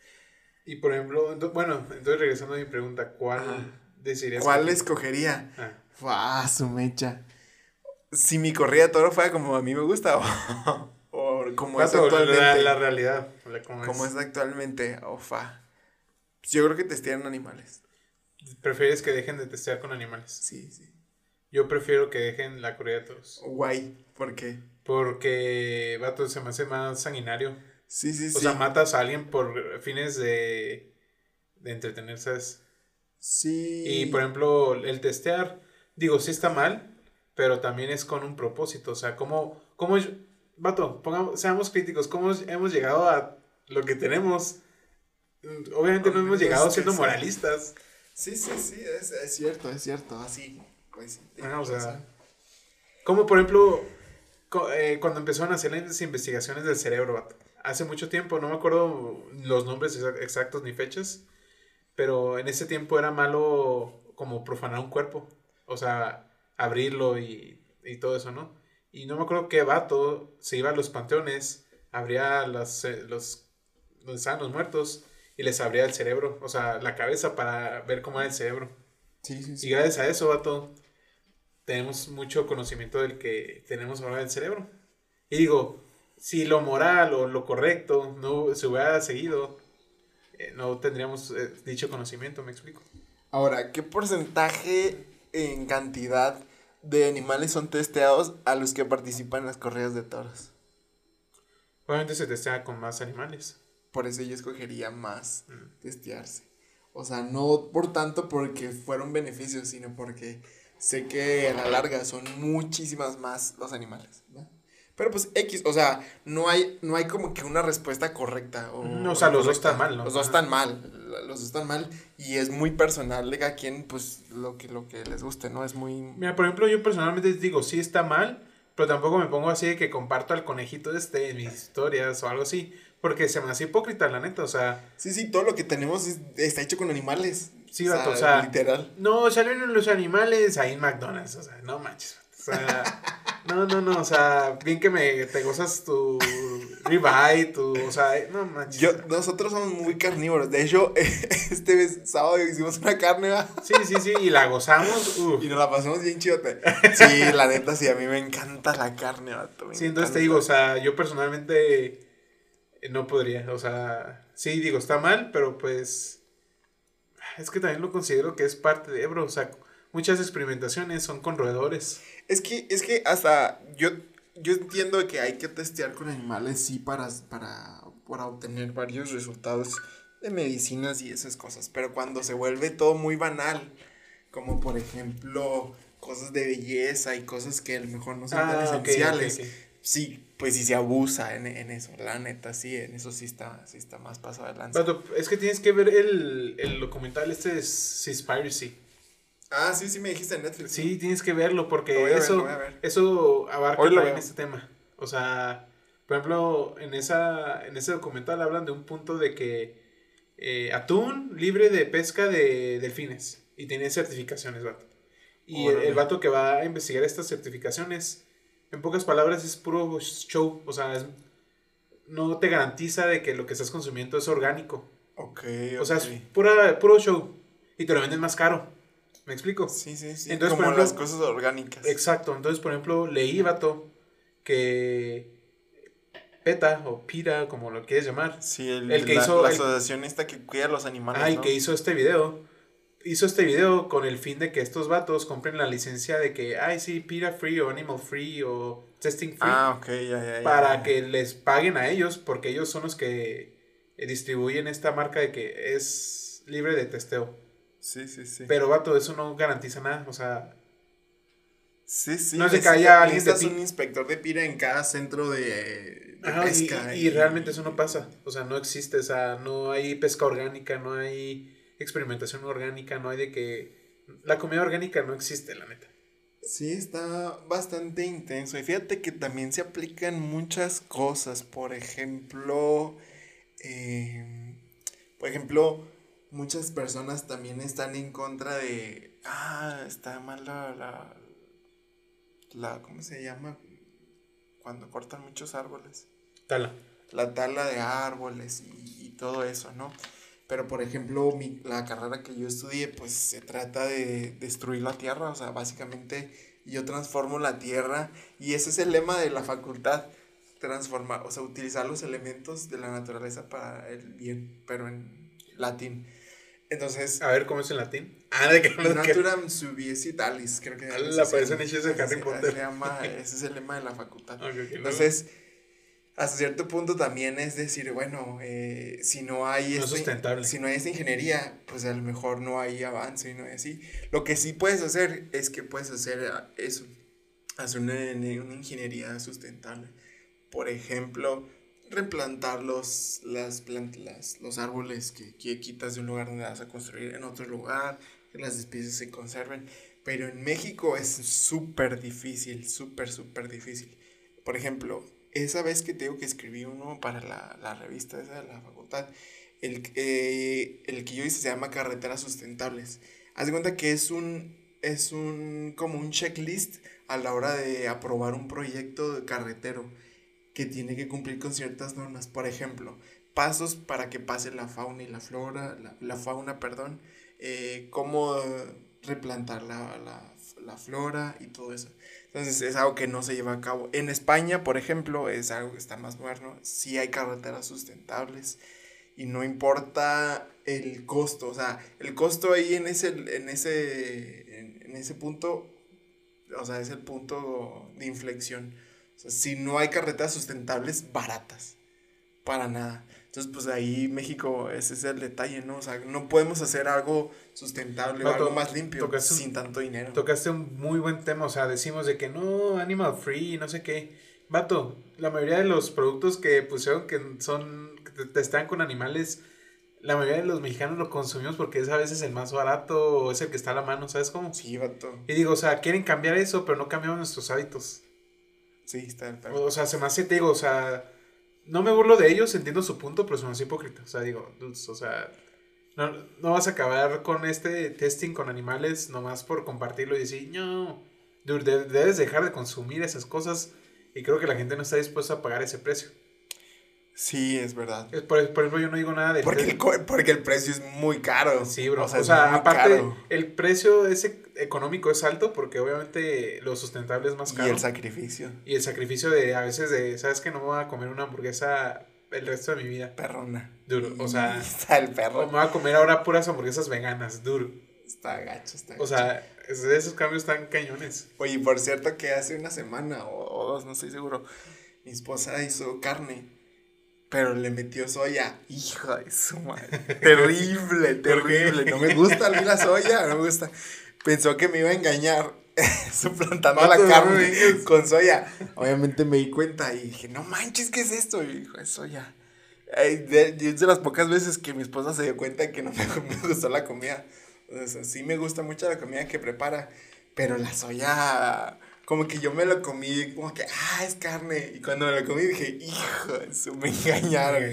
Y por ejemplo, ento- bueno, entonces regresando a mi pregunta, ¿cuál decidirías? ¿Cuál que- escogería? Ah, ¡Fua, su mecha! Si mi corrida de toro fuera como a mí me gusta o, o como es vato, la, actualmente. la realidad. como como es. es actualmente, o fa. Pues yo creo que testearon animales. ¿Prefieres que dejen de testear con animales? Sí, sí. Yo prefiero que dejen la corrida de toros. Guay, ¿por qué? Porque, vato, se me hace más sanguinario. Sí, sí, O sí. sea, matas a alguien por fines de, de entretener, ¿sabes? Sí. Y por ejemplo, el testear, digo, sí está mal, pero también es con un propósito. O sea, ¿cómo, cómo es- vato, pongamos, seamos críticos, ¿cómo hemos llegado a lo que tenemos? Obviamente no hemos llegado siendo moralistas. Sí, sí, sí, es, es cierto, es cierto, así. Pues Ah, o sea. Como por ejemplo, eh, cuando empezaron a hacer las investigaciones del cerebro, vato. Hace mucho tiempo, no me acuerdo los nombres exa- exactos ni fechas, pero en ese tiempo era malo como profanar un cuerpo. O sea, abrirlo y, y todo eso, ¿no? Y no me acuerdo qué vato se iba a los panteones, abría las, eh, los, donde estaban los muertos y les abría el cerebro, o sea, la cabeza para ver cómo era el cerebro. Sí, sí, Y gracias a eso, vato, tenemos mucho conocimiento del que tenemos ahora del cerebro. Y digo, si lo moral o lo correcto no se hubiera seguido, eh, no tendríamos eh, dicho conocimiento, me explico. Ahora, ¿qué porcentaje en cantidad de animales son testeados a los que participan en las corridas de toros? Obviamente se testea con más animales. Por eso yo escogería más Mm. testearse. O sea, no por tanto porque fueron beneficios, sino porque sé que a la larga son muchísimas más los animales. ¿no? Pero pues X, o sea, no hay, no hay como que una respuesta correcta. O, No, o sea, los dos están mal, ¿no? Los dos están mal. Los dos están mal. Y es muy personal de cada quien, pues, lo que, lo que les guste, ¿no? Es muy. Mira, por ejemplo, yo personalmente digo, sí está mal, pero tampoco me pongo así de que comparto al conejito este en mis historias o algo así, porque se me hace hipócrita, la neta, o sea, Sí, sí, todo lo que tenemos es- está hecho con animales. Sí, vato, o sea, Literal. No, salieron los animales ahí en McDonald's, o sea, no manches. O sea, no, no, no, o sea, bien que me te gozas tu ribeye, tu, o sea, no manches. Yo, nosotros somos muy carnívoros. De hecho, este sábado hicimos una carne ¿va? Sí, sí, sí, y la gozamos. uf. y nos la pasamos bien chidote. Sí, la neta, sí, a mí me encanta la carne, vato. Sí, entonces te digo, o sea, yo personalmente eh, no podría, o sea, sí, digo, está mal, pero pues es que también lo considero que es parte de Ebro, o sea, muchas experimentaciones son con roedores. Es que, es que hasta yo, yo entiendo que hay que testear con animales, sí, para, para, para obtener varios resultados de medicinas y esas cosas. Pero cuando se vuelve todo muy banal, como por ejemplo cosas de belleza y cosas que a lo mejor no son tan Ah, ok, esenciales, ok, ok. sí, pues sí se abusa en, en eso. La neta, sí, en eso sí está, sí está más pasado de lanza. Vato, es que tienes que ver el, el documental este de Seaspiracy. Ah, sí, sí me dijiste en Netflix. Sí, tienes que verlo porque ver, eso, ver. eso abarca también este tema. O sea, por ejemplo, en, esa, en ese documental hablan de un punto de que eh, atún libre de pesca de delfines y tiene certificaciones, vato. Y el, el vato que va a investigar estas certificaciones, en pocas palabras, es puro show. O sea, es- no te garantiza de que lo que estás consumiendo es orgánico. Ok, O sea, es pura, puro show. Y te lo venden más caro. ¿Me explico? Sí, sí, sí. Entonces, como por ejemplo- las cosas orgánicas. Exacto. Entonces, por ejemplo, leí, vato, que PETA o PITA, como lo quieres llamar, Sí, el, El que la, hizo la el- asociación esta que cuida a los animales. Ay, ¿no? que hizo este video. Hizo este video con el fin de que estos vatos compren la licencia de que, ay, sí, PITA free o animal free o testing free. Ah, ok, ya, ya, ya. para ya. que les paguen a ellos, porque ellos son los que distribuyen esta marca de que es libre de testeo. Sí, sí, sí. Pero, vato, eso no garantiza nada. O sea, sí, sí. no necesita- haya alguien necesitas un inspector de pira en cada centro de, de ajá, y, pesca. y realmente eso no pasa. O sea, no existe. O sea, no hay pesca orgánica, no hay experimentación orgánica, no hay de que. La comida orgánica no existe, la neta. Sí, está bastante intenso. Y fíjate que también se aplican muchas cosas. Por ejemplo, eh, por ejemplo, muchas personas también están en contra de, ah, está mal la, la, la- ¿cómo se llama? Cuando cortan muchos árboles. Tala. La tala de árboles y, y todo eso, ¿no? Pero, por ejemplo, mi- la carrera que yo estudié, pues se trata de destruir la tierra, o sea, básicamente yo transformo la tierra y ese es el lema de la facultad, transformar, o sea, utilizar los elementos de la naturaleza para el bien, pero en latín. Entonces, A ver, ¿cómo es en latín? Ah, de que Naturam subiecitalis, creo que algo La hechos de Harry Potter. ese es el lema de la facultad. Ok, ok, luego. Entonces, hasta cierto punto también es decir, bueno, eh, si no hay No es esta- sustentable. si no hay esta ingeniería, pues a lo mejor no hay avance y no hay así. Lo que sí puedes hacer es que puedes hacer ah, eso, hacer una, una ingeniería sustentable. Por ejemplo, replantar los, las plantas, los árboles que, que quitas de un lugar donde vas a construir en otro lugar, que las especies se conserven. Pero en México es súper difícil, súper, súper difícil. Por ejemplo, esa vez que te digo que escribí uno para la, la revista esa de la facultad, el, eh, el que yo hice se llama Carreteras Sustentables. Haz de cuenta que es un, es un, como un checklist a la hora de aprobar un proyecto de carretero que tiene que cumplir con ciertas normas. Por ejemplo, pasos para que pase la fauna y la flora, la, la fauna, perdón, eh, cómo replantar la, la, la flora y todo eso. Entonces es algo que no se lleva a cabo. En España, por ejemplo, es algo que está más moderno. Sí hay carreteras sustentables y no importa el costo. O sea, el costo ahí en ese, en ese, en, en ese punto, o sea, es el punto de inflexión. Sea, si no hay carreteras sustentables baratas, para nada. Entonces, pues ahí México, ese es el detalle, ¿no? O sea, no podemos hacer algo sustentable o algo más limpio tocaste sin tanto dinero. Tocaste un muy buen tema, o sea, decimos de que no, animal free, no sé qué. Vato, la mayoría de los productos que pusieron que son, que te- testean con animales, la mayoría de los mexicanos lo consumimos porque es a veces el más barato o es el que está a la mano, ¿sabes cómo? Sí, vato. Y digo, o sea, quieren cambiar eso, pero no cambiamos nuestros hábitos. Sí, está O, sea, se me hace, te digo, o sea, no me burlo de ellos, entiendo su punto, pero se me hace hipócrita. O sea, digo, dudes, o sea, no, no vas a acabar con este testing con animales nomás por compartirlo y decir, no, dude, de- debes dejar de consumir esas cosas y creo que la gente no está dispuesta a pagar ese precio. Sí, es verdad. Es Por, por ejemplo, yo no digo nada de... Porque el, porque el precio es muy caro. Sí, bro. O sea, es muy aparte, caro. el precio ese económico es alto porque obviamente lo sustentable es más Y caro. el sacrificio. Y el sacrificio de a veces de, ¿sabes que No me voy a comer una hamburguesa el resto de mi vida. Perrona. Duro, o sea- Está el O perro. me voy a comer ahora puras hamburguesas veganas, duro. Está gacho, está O gacho. sea, es- esos cambios están cañones. Oye, por cierto que hace una semana o, o dos, no estoy seguro, mi esposa hizo carne, pero le metió soya. Hijo de su madre. Terrible, terrible. No me gusta a mí la soya, no me gusta. Pensó que me iba a engañar suplantando la carne con soya. Obviamente me di cuenta y dije, no manches, ¿qué es esto? Y dijo, es soya. De- Es de las pocas veces que mi esposa se dio cuenta que no me, me gustó la comida. O sea, sí me gusta mucho la comida que prepara, pero la soya, como que yo me lo comí, como que, ah, es carne. Y cuando me lo comí dije, hijo, eso me engañaron.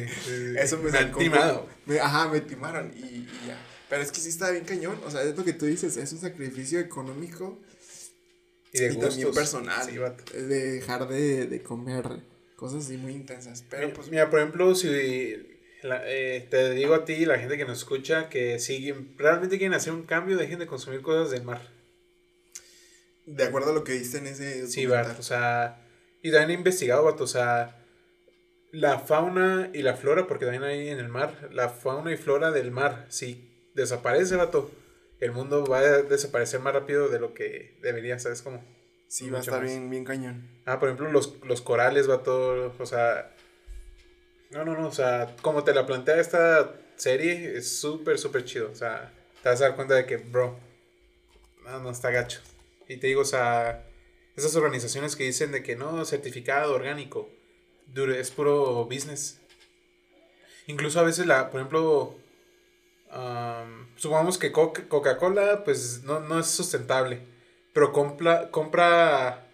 Eso me, Me sacó- timado. me- ajá, me timaron y, y ya. Pero es que sí está bien cañón. O sea, es lo que tú dices, es un sacrificio económico Y de y también personal. Sí, de dejar de, de comer Cosas así muy intensas. Pero pues. Mira, por ejemplo, si la- eh, te digo a ti y la gente que nos escucha que si realmente quieren hacer un cambio, dejen de consumir cosas del mar. De acuerdo a lo que viste en ese. Sí. Bart, o sea, y también he investigado, Bart, o sea, la fauna y la flora, porque también hay en el mar, la fauna y flora del mar, si desaparece, vato, el mundo va a desaparecer más rápido de lo que debería, ¿sabes cómo? Sí, va a estar más. bien, bien cañón. Ah, por ejemplo, los, los corales, vato, o sea, no, no, no, o sea, como te la plantea esta serie, es súper, súper chido, o sea, te vas a dar cuenta de que, bro, no, no está gacho. Y te digo, o sea, esas organizaciones que dicen de que no, certificado orgánico, es puro business. Incluso a veces, la, por ejemplo, am, supongamos que Coca- Coca-Cola, pues no, no es sustentable, pero compra, compra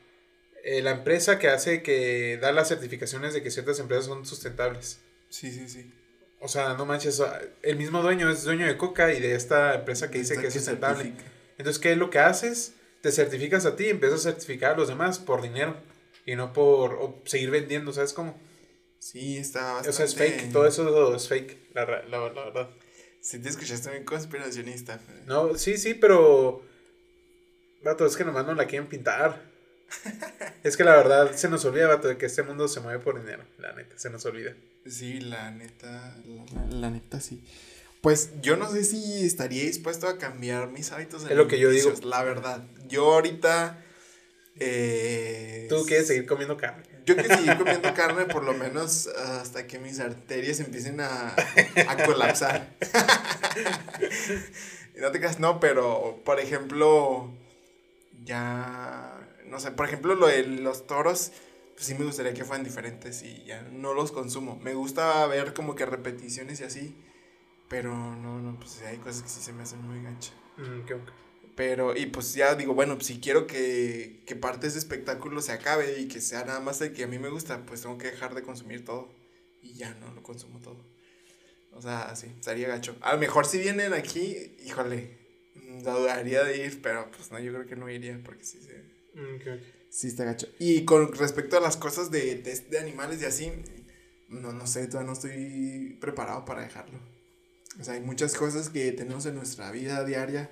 eh, la empresa que hace que da las certificaciones de que ciertas empresas son sustentables. Sí, sí, sí. O sea, no manches, el mismo dueño es dueño de Coca y de esta empresa que dice que es sustentable. certifica. Entonces, ¿qué es lo que haces? Te certificas a ti y empiezas a certificar a los demás por dinero y no por o seguir vendiendo, ¿sabes cómo? Sí, está O bastante. sea, es fake, todo eso es fake, la, la- la verdad. Sí, te escuchaste muy conspiracionista. Fer. No, sí, sí, pero. Vato, es que nomás no la quieren pintar. es que la verdad se nos olvida, vato, de que este mundo se mueve por dinero. La neta, se nos olvida. Sí, la neta, la, la neta sí. Pues yo no sé si estaría dispuesto a cambiar mis hábitos Es lo que yo digo. La verdad, yo ahorita... eh, Tú quieres seguir comiendo carne. Yo quiero seguir comiendo carne por lo menos hasta que mis arterias empiecen a, a colapsar. Y no te creas, no, pero por ejemplo, ya, no sé, por ejemplo, lo de los toros, pues sí me gustaría que fueran diferentes y ya no los consumo. Me gusta ver como que repeticiones y así, pero no, no, pues hay cosas que sí se me hacen muy ganchas. Mm, qué ok. Pero, y pues ya digo, bueno, si quiero que, que parte de ese espectáculo se acabe y que sea nada más el que a mí me gusta, pues tengo que dejar de consumir todo. Y ya no lo consumo todo. O sea, sí, estaría gacho. A lo mejor si vienen aquí, híjole, dudaría de ir, pero pues no, yo creo que no iría porque sí, se, Mm, qué ok. sí está gacho. Y con respecto a las cosas de, de, de animales y así, no, no sé, todavía no estoy preparado para dejarlo. O sea, hay muchas cosas que tenemos en nuestra vida diaria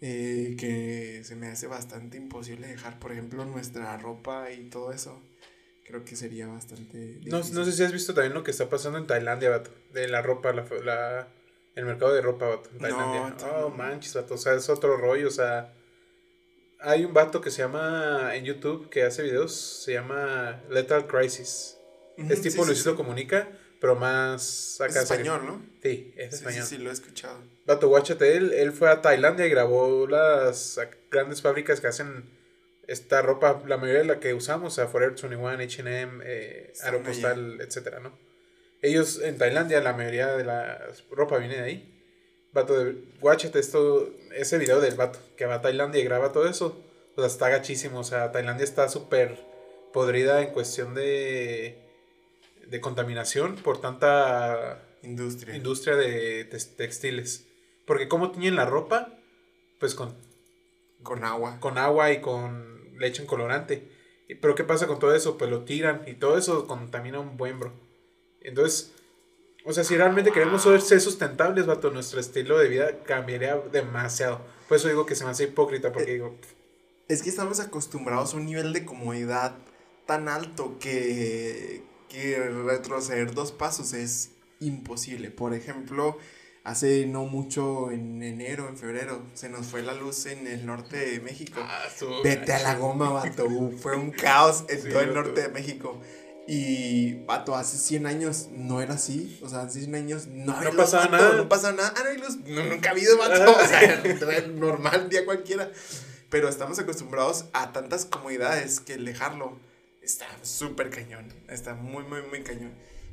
eh, que se me hace bastante imposible dejar. Por ejemplo, nuestra ropa y todo eso. Creo que sería bastante. No, no sé si has visto también lo que está pasando en Tailandia, vato. De la ropa, la, la- el mercado de ropa, vato. En No, Tailandia. oh, no. manches, vato. O sea, es otro rollo. O sea, hay un vato que se llama en YouTube que hace videos. Se llama Lethal Crisis. Ujú, Es sí, tipo sí, Luisito sí. Comunica, pero más Es acá. serio. español, ¿no? Sí, es Sí, español. sí, sí, lo he escuchado. Vato, guáchate, él, él fue a Tailandia y grabó las grandes fábricas que hacen esta ropa, la mayoría de la que usamos, o sea, Forever 21, H&M, eh, Aeropostal, etcétera, ¿no? Ellos en Tailandia, la mayoría de la ropa viene de ahí. Vato, de, guáchate esto, ese video del vato que va a Tailandia y graba todo eso. O sea, está gachísimo, o sea, Tailandia está súper podrida en cuestión de, de contaminación por tanta Industria. industria de textiles. Porque cómo tiñen la ropa, pues con, Con agua. con agua y con le echan colorante. Pero ¿qué pasa con todo eso? Pues lo tiran y todo eso contamina un buen bro. Entonces, o sea, si realmente queremos ser sustentables, vato, nuestro estilo de vida cambiaría demasiado. Por eso digo que se me hace hipócrita, porque digo, Es que estamos acostumbrados a un nivel de comodidad tan alto que, que retroceder dos pasos es imposible. Por ejemplo, hace no mucho, en enero, en febrero, se nos fue la luz en el norte de México. Vete a la goma, vato. Fue un caos en Sí, todo el norte de México. Y, vato, hace 100 años no era así. O sea, hace 100 años no, No luz, pasaba vato, nada. No pasaba nada. Ah, no hay luz. No, nunca ha habido, vato. O sea, normal, día cualquiera. Pero estamos acostumbrados a tantas comodidades que el dejarlo está súper cañón. Está muy, muy, muy cañón.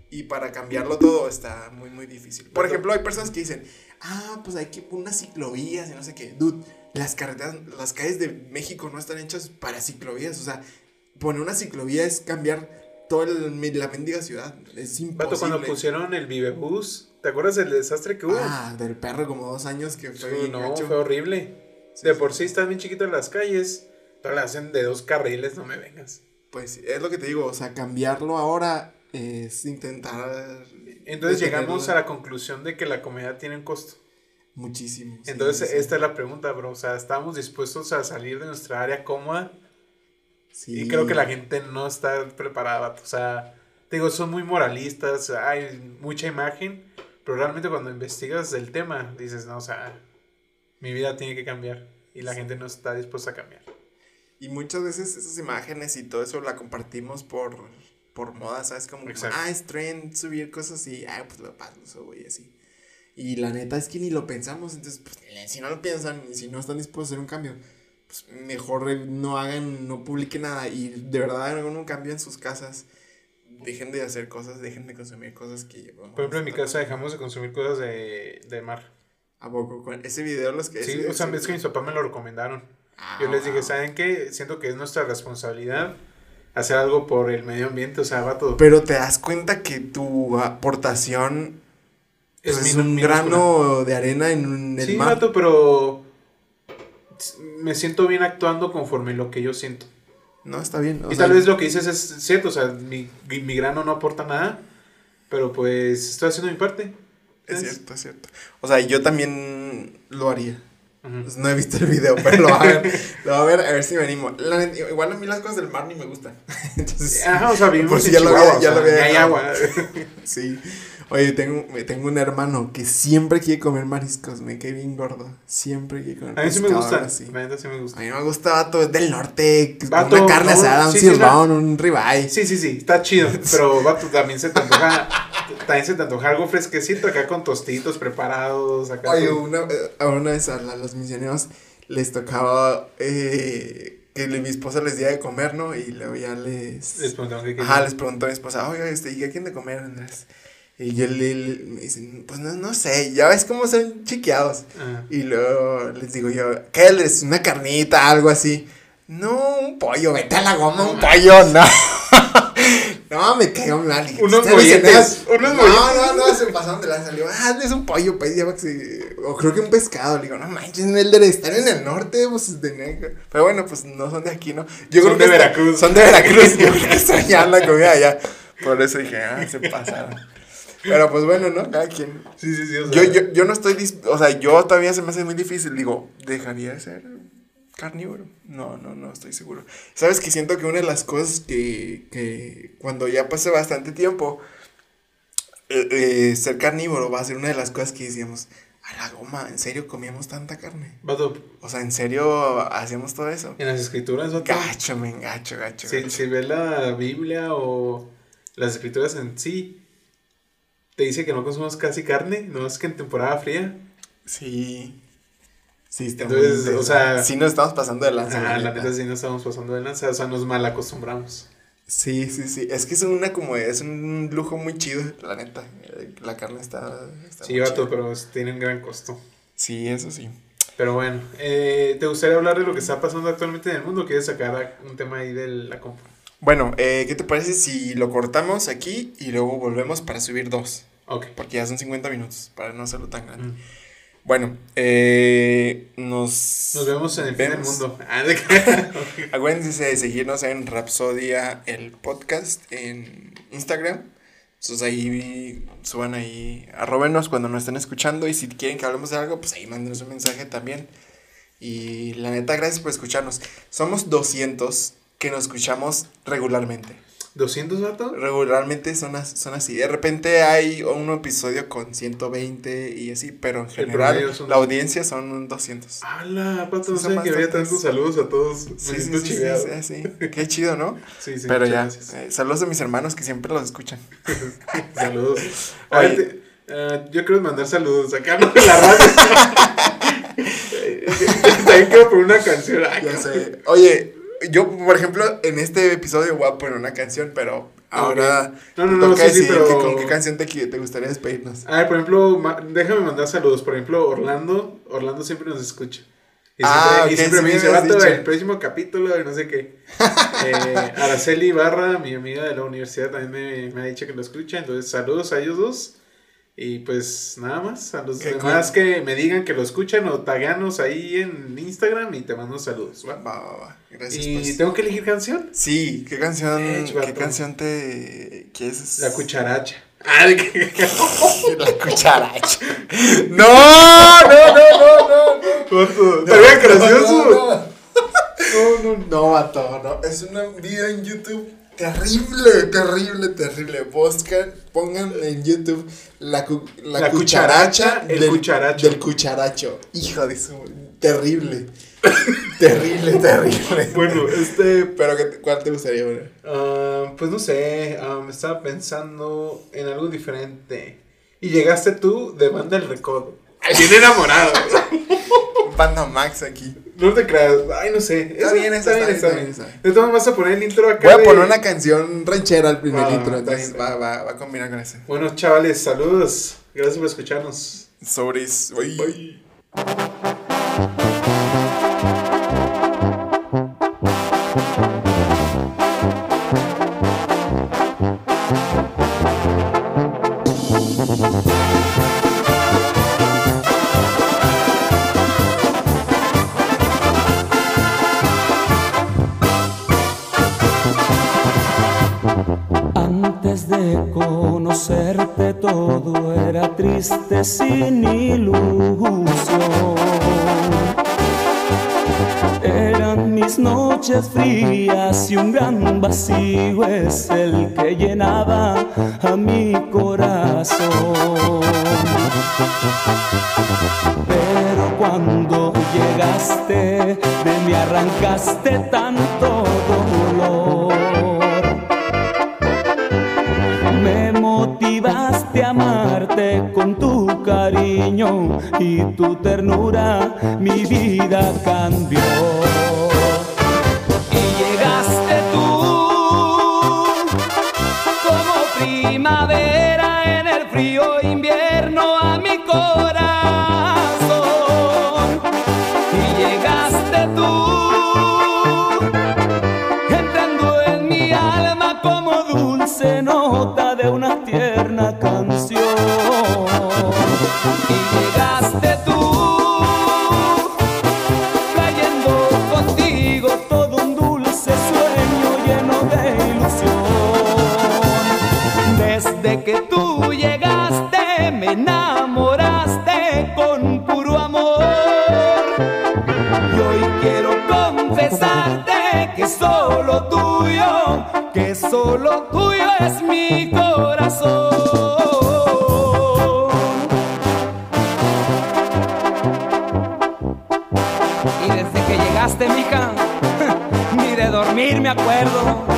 Y para cambiarlo todo está muy, muy difícil. Por ejemplo, hay personas que dicen, ah, pues hay que poner unas ciclovías y no sé qué. Dude, las carreteras, las calles de México no están hechas para ciclovías. O sea, poner una ciclovía es cambiar toda la mendiga ciudad. Es imposible. vato, cuando pusieron el Vivebus, ¿te acuerdas del desastre que hubo? Ah, del perro como dos años que fue bien no, gacho. fue horrible. Sí, de sí. por sí están bien chiquitas las calles, pero las hacen de dos carriles, no me vengas. Pues es lo que te digo, o sea, cambiarlo ahora es intentar. Entonces llegamos a la conclusión de que la comedia tiene un costo. Muchísimo. Entonces, sí, esta es la pregunta, bro. O sea, ¿estamos dispuestos a salir de nuestra área cómoda? sí. Y creo que la gente no está preparada. O sea, te digo, son muy moralistas, hay mucha imagen, pero realmente cuando investigas el tema, dices, no, o sea, mi vida tiene que cambiar. Y la gente no está dispuesta a cambiar. Y muchas veces esas imágenes y todo eso la compartimos por, por moda, ¿sabes? Como, Exacto. ah, es trend subir cosas y, ah, pues lo paso, lo subo y así. Y la neta es que ni lo pensamos, entonces, pues, si no lo piensan y si no están dispuestos a hacer un cambio, pues mejor eh, no hagan, no publiquen nada y de verdad hagan un cambio en sus casas. Dejen de hacer cosas, dejen de consumir cosas que... Por ejemplo, en mi casa dejamos de consumir cosas de, de mar. ¿A poco? Con ese video los que... Sí, o sea, es que mis papás me lo recomendaron. Ah, Yo les dije. ¿saben qué? Siento que es nuestra responsabilidad hacer algo por el medio ambiente, o sea, va todo. Pero te das cuenta que tu aportación pues, es, minu- un grano de arena en un- el Sí, mar. vato, pero me siento bien actuando conforme lo que yo siento. No, está bien. o y sea, tal vez lo que dices es cierto, o sea, mi, mi grano no aporta nada, pero pues estoy haciendo mi parte. Es cierto, es cierto. O sea, yo también lo haría. No he visto el video, pero lo voy a ver. lo voy a ver a ver si me animo. La igual a mí las cosas del mar ni me gustan. Entonces, Ajá, o sea, vivimos Por si ya lo había- ya o lo había hay agua. sí. Oye, tengo, tengo un hermano que siempre quiere comer mariscos. Me quedé bien gordo. Siempre quiere comer A mí sí me la neta sí me A gusta. mí me gusta, vato, es del norte. Vato, una carne no, asada, un sí, silbón, un ribeye. Sí, sí, sí, está chido, pero vato, también se te antoja, también se te antoja algo fresquecito acá con tostitos preparados, acá. Oye, con- una, eh, una vez a los misioneros les tocaba eh, que le- mi esposa les diera de comer, ¿no? Y luego ya les... les preguntaron qué Ajá, les preguntó a mi esposa, oiga, este, ¿y qué quieren de comer, Andrés? Y yo le, le- me dicen, pues no, no sé, ya ves cómo son chiqueados. Ajá. Y luego les digo yo, ¿qué les? Una carnita, algo así. No, un pollo, vete a la goma, un pollo, no. no, me cayó mal. Unos "Ustedes molletes, misioneros". unos No, no, no, se pasaron de. Le digo, ah, es un pollo, pues, ya O creo que un pescado. Le digo, no manches, el de estar en el norte, pues, de negro. Pero bueno, pues, no son de aquí, ¿no? Yo Son de que está- Veracruz. Son de Veracruz, yo creo que extrañaban la comida allá. Por eso dije, ah, se pasaron. Pero pues bueno, ¿no? Cada quien. Sí, sí, sí, o Yo, sea, yo, yo no estoy, dis- o sea, yo todavía se me hace muy difícil, digo, ¿dejaría de ser carnívoro? No, no, no, estoy seguro. Sabes que siento que una de las cosas que, que cuando ya pase bastante tiempo, eh, eh, ser carnívoro va a ser una de las cosas que decíamos, a la goma, ¿en serio comíamos tanta carne? vato, O sea, ¿en serio hacíamos todo eso? en las escrituras, vato, Gacho, men, gacho, gacho. si, gacho. si ves la Biblia o las escrituras en sí, te dice que no consumamos casi carne, no es que en temporada fría. Sí. Sí, está Entonces, muy- o sea- sí nos estamos pasando de lanza. Ah, la neta. sí no estamos pasando de lanza, o sea, nos mal acostumbramos. Sí, sí, sí. Es que es una como es un lujo muy chido, la neta. La carne está. está Sí, muy vato, chida. pero tiene un gran costo. Sí, eso sí. Pero bueno, eh, ¿te gustaría hablar de lo que está pasando actualmente en el mundo? ¿Quieres sacar un tema ahí de la compra? Bueno, eh, ¿qué te parece si lo cortamos aquí y luego volvemos para subir dos? Ok. Porque ya son 50 minutos, para no hacerlo tan grande. Mm. Bueno, eh, nos... Nos vemos en el fin del mundo. Ah, Acuérdense de seguirnos en Rapsodia, el podcast, en Instagram. Entonces ahí suban ahí, arrobenos cuando nos estén escuchando y si quieren que hablemos de algo, pues ahí mándenos un mensaje también. Y la neta, gracias por escucharnos. Somos 200 que nos escuchamos regularmente. ¿200 vato? Regularmente son, as- son así. De repente hay un episodio con 120 y así, pero en general son- la audiencia son 200. ¡Hala, pato! No sé que había tantos saludos a todos. Sí, sí, sí, sí, sí, sí. Qué chido, ¿no? Sí, sí, Pero ya, gracias. eh, saludos a mis hermanos que siempre los escuchan. Saludos. A Oye. ver, te- eh, yo quiero mandar saludos acá ¿no? en la radio. También quiero poner una canción. Ay, Ya sé. Oye, yo, por ejemplo, en este episodio voy a poner una canción, pero ahora No, no, no, toca sí, sí, pero- que- con qué canción te, te gustaría despedirnos. A ver, por ejemplo, ma- déjame mandar saludos. Por ejemplo, Orlando. Orlando siempre nos escucha. Y siempre, Ah, y siempre sí me dice, vato, el próximo capítulo de no sé qué. Eh, Araceli Barra, mi amiga de la universidad, también me, me ha dicho que lo escucha. Entonces, saludos a ellos dos. Y pues nada más, a los Qué demás cool. que me digan que lo escuchan o tagueanos ahí en Instagram y te mando saludos. ¿va? Va, va, va. Gracias, ¿Y pues. tengo que elegir canción? Sí, ¿qué canción, Eh, qué canción te quieres? La cucharacha. Ah, ¿de qué? La cucharacha. No, no, no, no, no. no. Estaría gracioso. No, no, no, no, vato, no. Es un video en YouTube terrible, terrible, terrible. Buscan, pongan en YouTube la, cu- la, La cucharacha, cucharacha, el del, cucharacho. del cucharacho. Hijo de su. Terrible. terrible, terrible. Bueno, este. Pero, ¿qué te- ¿cuál te gustaría poner? ah, pues no sé, me estaba pensando en algo diferente. Y llegaste tú de banda El Recodo. Bien enamorado. Banda Max aquí. No te creas. Ay, no sé. Está bien, está bien, está bien, está bien. Maneras vas a poner el intro acá. Voy a de- poner una canción ranchera al primer Ah, intro. Entonces va, va, va a combinar con ese. Bueno, chavales, saludos. Gracias por escucharnos. Sobres. Antes triste sin ilusión. Eran mis noches frías y un gran vacío es el que llenaba a mi corazón. Pero cuando llegaste, de mí arrancaste tanto y tu ternura, mi vida cambió. Y llegaste tú como primavera en el frío invierno a mi corazón. Y llegaste tú entrando en mi alma como dulce nota de una tierna canción. Y llegaste tú, trayendo contigo todo un dulce sueño lleno de ilusión. Desde que tú llegaste, me enamoraste con puro amor. Y hoy quiero confesarte que solo tuyo, que solo tuyo es mi corazón. Acuerdo.